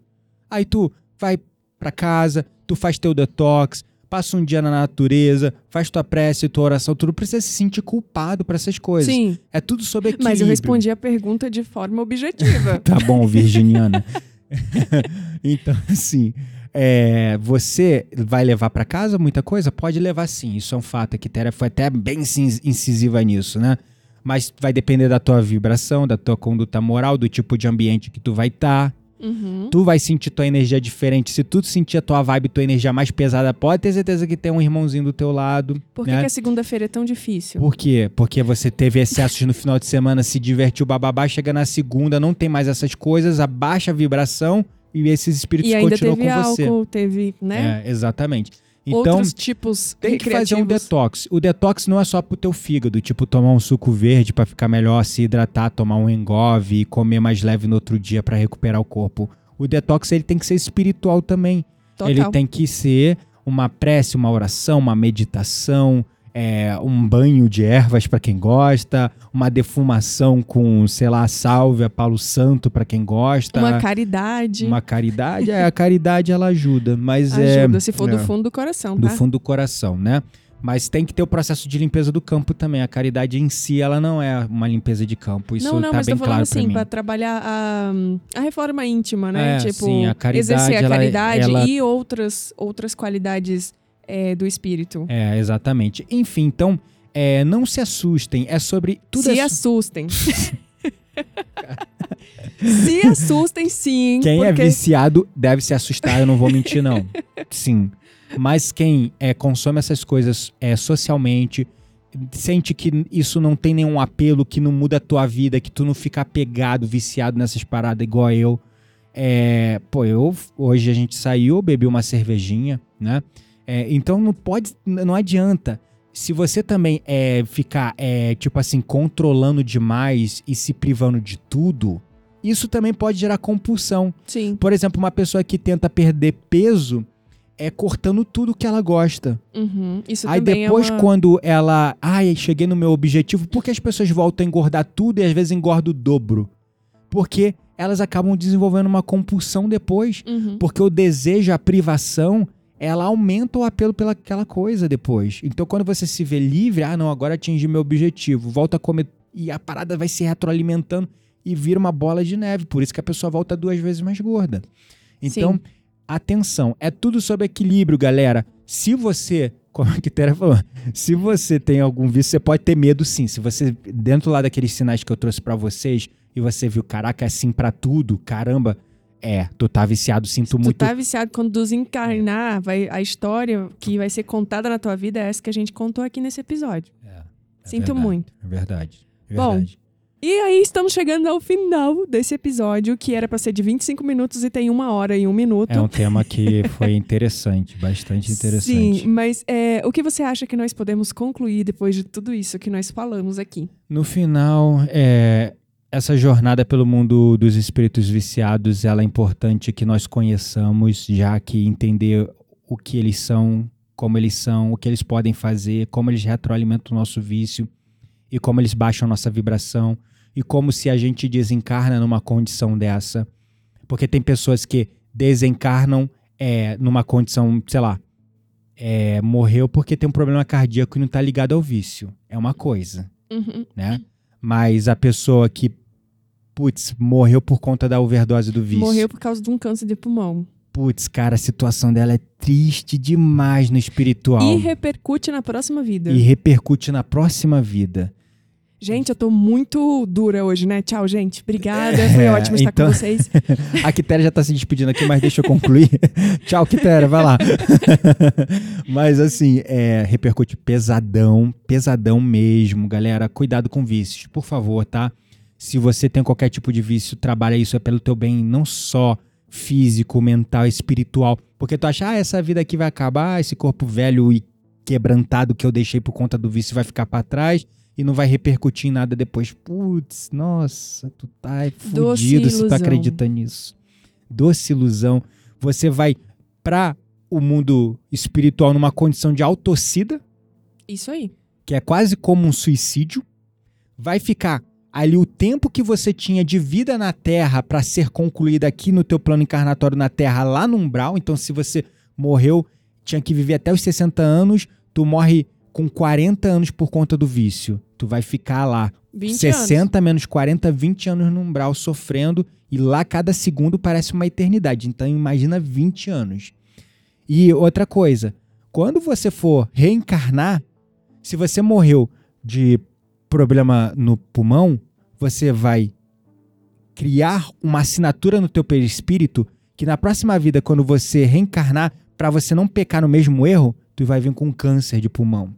Aí tu vai pra casa, tu faz teu detox, passa um dia na natureza, faz tua prece, tua oração, tu não precisa se sentir culpado pra essas coisas. Sim, É tudo sobre equilíbrio. mas eu respondi a pergunta de forma objetiva. Tá bom, virginiana. então, assim, é, você vai levar pra casa muita coisa? Pode levar sim, isso é um fato. A Quitéria foi até bem incis- incisiva nisso, né? Mas vai depender da tua vibração, da tua conduta moral, do tipo de ambiente que tu vai estar, Uhum. Tu vai sentir tua energia diferente. Se tu sentir a tua vibe, tua energia mais pesada, pode ter certeza que tem um irmãozinho do teu lado. Por que, né? que a segunda-feira é tão difícil? Por quê? Porque você teve excessos no final de semana, se divertiu bababá, chega na segunda, não tem mais essas coisas, abaixa a vibração e esses espíritos E ainda continuam teve com você. álcool, teve, né? É, exatamente. Então, Outros tipos tem que fazer um detox. O detox não é só pro teu fígado, tipo tomar um suco verde pra ficar melhor, se hidratar, tomar um engove e comer mais leve no outro dia pra recuperar o corpo. O detox ele tem que ser espiritual também. Total. Ele tem que ser uma prece, uma oração, uma meditação, é, um banho de ervas pra quem gosta, uma defumação com, sei lá, sálvia, palo santo pra quem gosta. Uma caridade. Uma caridade, é, a caridade ela ajuda, mas é Ajuda, se for do é, fundo do coração, do tá? fundo do coração, né? Mas tem que ter o processo de limpeza do campo também. A caridade em si, ela não é uma limpeza de campo. Isso não, não, tá mas bem tô falando claro assim, pra trabalhar a, a reforma íntima, né? É, tipo, sim, a caridade, exercer a ela- caridade ela- e outras, outras qualidades é, do espírito. É, exatamente. Enfim, então, é, não se assustem. É sobre tudo se é assustem. se assustem, sim. Quem é porque... viciado deve se assustar, eu não vou mentir, não. Sim. Mas quem é, consome essas coisas é, socialmente, sente que isso não tem nenhum apelo, que não muda a tua vida, que tu não fica apegado, viciado nessas paradas igual eu. É, pô, eu hoje a gente saiu, bebi uma cervejinha, né? É, então não pode, não adianta. Se você também é, ficar, é, tipo assim, controlando demais e se privando de tudo, isso também pode gerar compulsão. Sim. Por exemplo, uma pessoa que tenta perder peso é cortando tudo que ela gosta. Uhum. Isso Aí também depois, é uma... quando ela. Ai, cheguei no meu objetivo, por que as pessoas voltam a engordar tudo e às vezes engordam o dobro? Porque elas acabam desenvolvendo uma compulsão depois. Uhum. Porque o desejo, a privação, ela aumenta o apelo pelaquela coisa depois. Então, quando você se vê livre, ah, não, agora atingi meu objetivo, volta a comer. E a parada vai se retroalimentando e vira uma bola de neve. Por isso que a pessoa volta duas vezes mais gorda. Então, Sim. atenção, é tudo sobre equilíbrio, galera. Se você, como a Quitéria falou, se você tem algum vício, você pode ter medo sim. Se você, dentro lá daqueles sinais que eu trouxe pra vocês, e você viu, caraca, é assim pra tudo, caramba, é, tu tá viciado, sinto Tu muito. tá viciado quando desencarnar, vai, a história que vai ser contada na tua vida é essa que a gente contou aqui nesse episódio. É, é Sinto verdade, muito. É verdade. É Bom, verdade. E aí estamos chegando ao final desse episódio, que era pra ser de 25 minutos e tem uma hora e um minuto. É um tema que foi interessante, bastante interessante. Sim, mas é, o que você acha que nós podemos concluir depois de tudo isso que nós falamos aqui? No final, é, essa jornada pelo mundo dos espíritos viciados, ela é importante que nós conheçamos, já que entender o que eles são, como eles são, o que eles podem fazer, como eles retroalimentam o nosso vício e como eles baixam a nossa vibração e como se a gente desencarna numa condição dessa. Porque tem pessoas que desencarnam é, numa condição, sei lá, é, morreu porque tem um problema cardíaco e não está ligado ao vício. É uma coisa Uhum. né? Mas a pessoa que, putz, morreu por conta da overdose do vício. Morreu por causa de um câncer de pulmão. Putz, cara, a situação dela é triste demais no espiritual. E repercute na próxima vida. E repercute na próxima vida. Gente, eu tô muito dura hoje, né? Tchau, gente. Obrigada. Foi É, ótimo estar então- com vocês. A Quitéria já tá se despedindo aqui, mas deixa eu concluir. Tchau, Quitéria, vai lá. mas assim, é, repercute pesadão, pesadão mesmo, galera. Cuidado com vícios, por favor, tá? Se você tem qualquer tipo de vício, trabalha isso é pelo teu bem, não só físico, mental, espiritual. Porque tu acha, ah, essa vida aqui vai acabar, esse corpo velho e quebrantado que eu deixei por conta do vício vai ficar pra trás e não vai repercutir em nada depois. Putz, nossa, tu tá Doce fudido se tu acredita nisso. Doce ilusão. Você vai pra o mundo espiritual numa condição de autocida, Isso aí. que é quase como um suicídio. Vai ficar ali o tempo que você tinha de vida na Terra para ser concluída aqui no teu plano encarnatório na Terra, lá no umbral. Então, se você morreu, tinha que viver até os 60 anos, tu morre com 40 anos por conta do vício. Tu vai ficar lá 20 60 menos 40, 20 anos no umbral sofrendo e lá cada segundo parece uma eternidade. Então imagina 20 anos. E outra coisa, quando você for reencarnar, se você morreu de problema no pulmão, você vai criar uma assinatura no teu perispírito que na próxima vida, quando você reencarnar, para você não pecar no mesmo erro, tu vai vir com câncer de pulmão.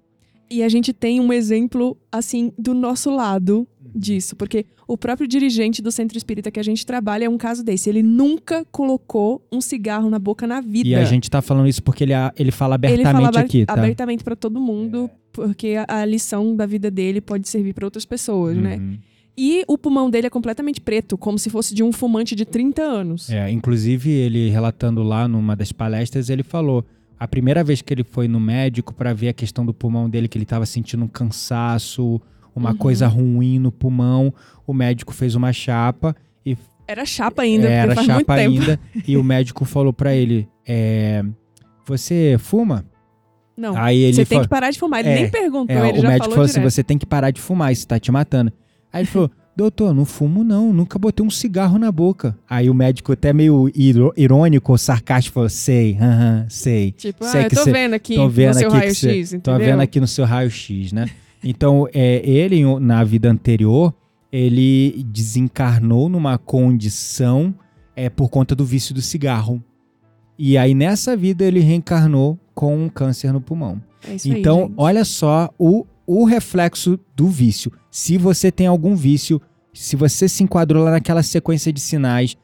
E a gente tem um exemplo, assim, do nosso lado disso, porque o próprio dirigente do centro espírita que a gente trabalha é um caso desse. Ele nunca colocou um cigarro na boca na vida. E a gente tá falando isso porque ele, ele fala abertamente ele fala aqui, tá? abertamente para todo mundo, porque a, lição da vida dele pode servir para outras pessoas, né? Uhum. E o pulmão dele é completamente preto, como se fosse de um fumante de 30 anos. É, inclusive ele relatando lá numa das palestras, ele falou a primeira vez que ele foi no médico para ver a questão do pulmão dele, que ele estava sentindo um cansaço, uma Uhum. coisa ruim no pulmão, o médico fez uma chapa e Era chapa ainda, era faz muito chapa tempo. ainda e o médico falou para ele, é, você fuma? Não, Aí ele você tem que parar de fumar. Ele É, nem perguntou, É, ele o já médico falou, assim: direto. você tem que parar de fumar, isso tá te matando. Aí ele falou: doutor, não fumo não, nunca botei um cigarro na boca. Aí o médico, até meio irônico sarcástico, falou: sei, aham, sei. Tipo, sei ah, eu que tô cê- vendo aqui tô vendo no seu raio-x? Tô vendo aqui no seu raio-x, né? Então, é, ele, na vida anterior, ele desencarnou numa condição é, por conta do vício do cigarro. E aí, nessa vida, ele reencarnou com um câncer no pulmão. É isso aí, Então, gente. olha só o, o reflexo do vício. Se você tem algum vício, se você se enquadrou lá naquela sequência de sinais,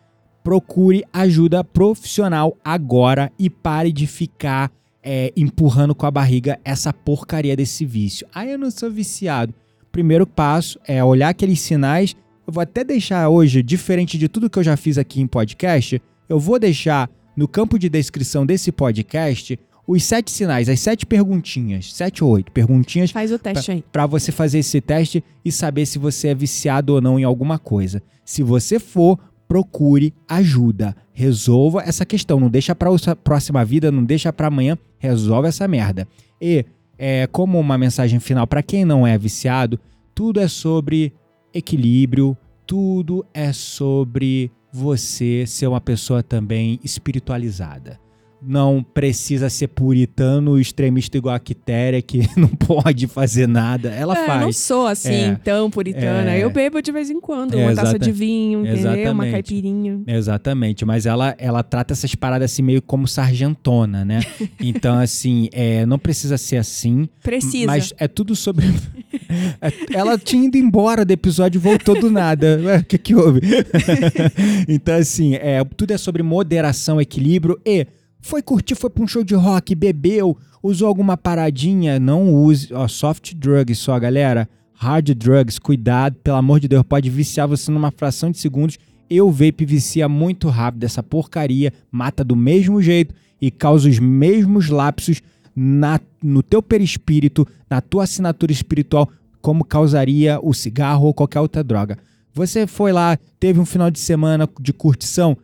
procure ajuda profissional agora e pare de ficar é, empurrando com a barriga essa porcaria desse vício. Ah, eu não sou viciado. Primeiro passo é olhar aqueles sinais. Eu vou até deixar hoje, diferente de tudo que eu já fiz aqui em podcast, eu vou deixar no campo de descrição desse podcast os sete sinais, as sete perguntinhas, sete ou oito perguntinhas Faz o teste aí. para você fazer esse teste e saber se você é viciado ou não em alguma coisa. Se você for, procure ajuda. Resolva essa questão. Não deixa para a próxima vida, não deixa para amanhã. Resolve essa merda. E, é, como uma mensagem final para quem não é viciado, tudo é sobre equilíbrio, tudo é sobre você ser uma pessoa também espiritualizada não precisa ser puritano, extremista igual a Quitéria, que não pode fazer nada. Ela é, faz. não sou assim, É. tão puritana. É. Eu bebo de vez em quando, uma taça de vinho, entendeu? Uma caipirinha. Exatamente, mas ela, ela trata essas paradas assim meio como sargentona, né? Então, assim, é, não precisa ser assim. Precisa. Mas é tudo sobre. É, ela tinha ido embora do episódio e voltou do nada. O que, que houve? então, assim, é, tudo é sobre moderação, equilíbrio e. Foi curtir, foi pra um show de rock, bebeu, usou alguma paradinha, não use. Ó, soft drugs só, galera. Hard drugs, cuidado, pelo amor de Deus, pode viciar você numa fração de segundos. Eu vape vicia muito rápido, essa porcaria mata do mesmo jeito e causa os mesmos lapsos na, no teu perispírito, na tua assinatura espiritual, como causaria o cigarro ou qualquer outra droga. Você foi lá, teve um final de semana de curtição,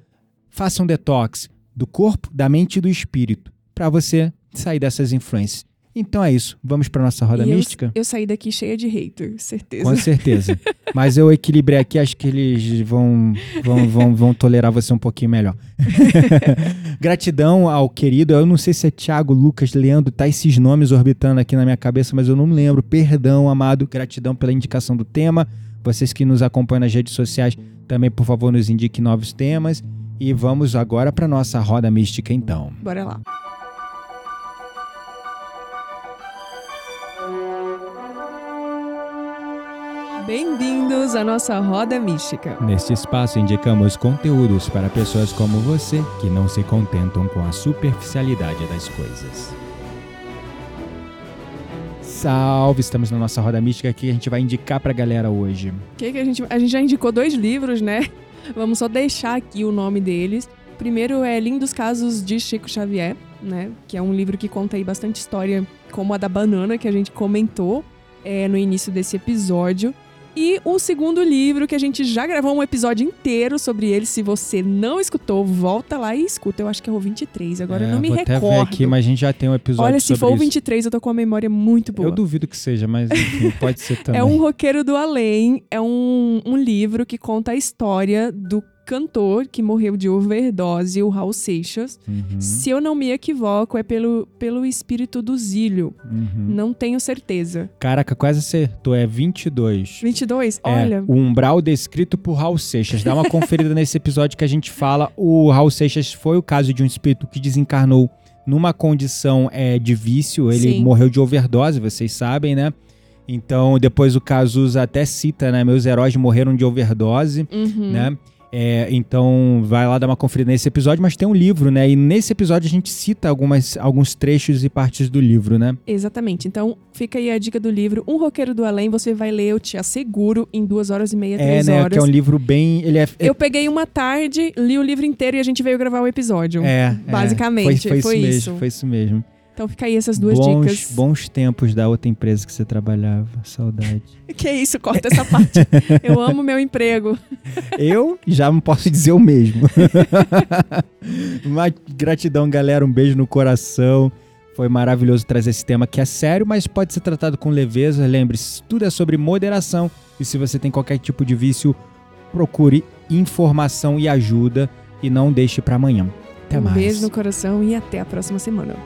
faça um detox do corpo, da mente e do espírito, para você sair dessas influências. Então é isso, vamos para nossa roda eu- mística? Eu, saí daqui cheia de hater, certeza. Com certeza. Mas eu equilibrei aqui, acho que eles vão, vão, vão, vão tolerar você um pouquinho melhor. Gratidão ao querido, eu não sei se é Thiago, Lucas, Leandro, tá esses nomes orbitando aqui na minha cabeça, mas eu não me lembro. Perdão, amado, gratidão pela indicação do tema. Vocês que nos acompanham nas redes sociais, também, por favor, nos indiquem novos temas. E vamos agora para nossa roda mística, então. Bora lá. Bem-vindos à nossa roda mística. Neste espaço indicamos conteúdos para pessoas como você que não se contentam com a superficialidade das coisas. Salve, estamos na nossa roda mística que a gente vai indicar pra galera hoje. Que que a, gente, a gente já indicou dois livros, né? Vamos só deixar aqui o nome deles. Primeiro é Lindos Casos de Chico Xavier, né? Que é um livro que conta aí bastante história, como a da banana que a gente comentou é, no início desse episódio. E o segundo livro, que a gente já gravou um episódio inteiro sobre ele. Se você não escutou, volta lá e escuta. Eu acho que é o 23, agora eu É, não me vou recordo. até ver aqui, mas a gente já tem um episódio Olha, se for o isso. 23, eu tô com uma memória muito boa. Eu duvido que seja, mas enfim, pode ser também. É um roqueiro do além. É um, um livro que conta a história do cantor que morreu de overdose, o Raul Seixas. Uhum. Se eu não me equivoco, é pelo, pelo espírito do Zílio. Uhum. Não tenho certeza. Caraca, quase acertou. É 22. 22? É, Olha. o umbral descrito por Raul Seixas. Dá uma conferida nesse episódio que a gente fala. O Raul Seixas foi o caso de um espírito que desencarnou numa condição é, de vício. Ele Sim. morreu de overdose, vocês sabem, né? Então, depois o Cazuza até cita, né? Meus heróis morreram de overdose, Uhum. né? É, então, vai lá dar uma conferida nesse episódio, mas tem um livro, né? E nesse episódio a gente cita algumas, alguns trechos e partes do livro, né? Exatamente. Então, fica aí a dica do livro. Um Roqueiro do Além, você vai ler, eu te asseguro, em duas horas e meia, É, três né? horas. Que é um livro bem. Ele é, Eu peguei uma tarde, li o livro inteiro e a gente veio gravar o episódio. É, é, Basicamente, foi, foi isso, isso. mesmo, foi isso mesmo. Então fica aí essas duas bons, dicas. Bons tempos da outra empresa que você trabalhava, saudade. Que isso, corta essa parte. Eu amo meu emprego. Eu já não posso dizer o mesmo. Uma gratidão, galera, um beijo no coração. Foi maravilhoso trazer esse tema que é sério, mas pode ser tratado com leveza. Lembre-se, tudo é sobre moderação. E se você tem qualquer tipo de vício, procure informação e ajuda e não deixe para amanhã. Até um mais. beijo no coração e até a próxima semana.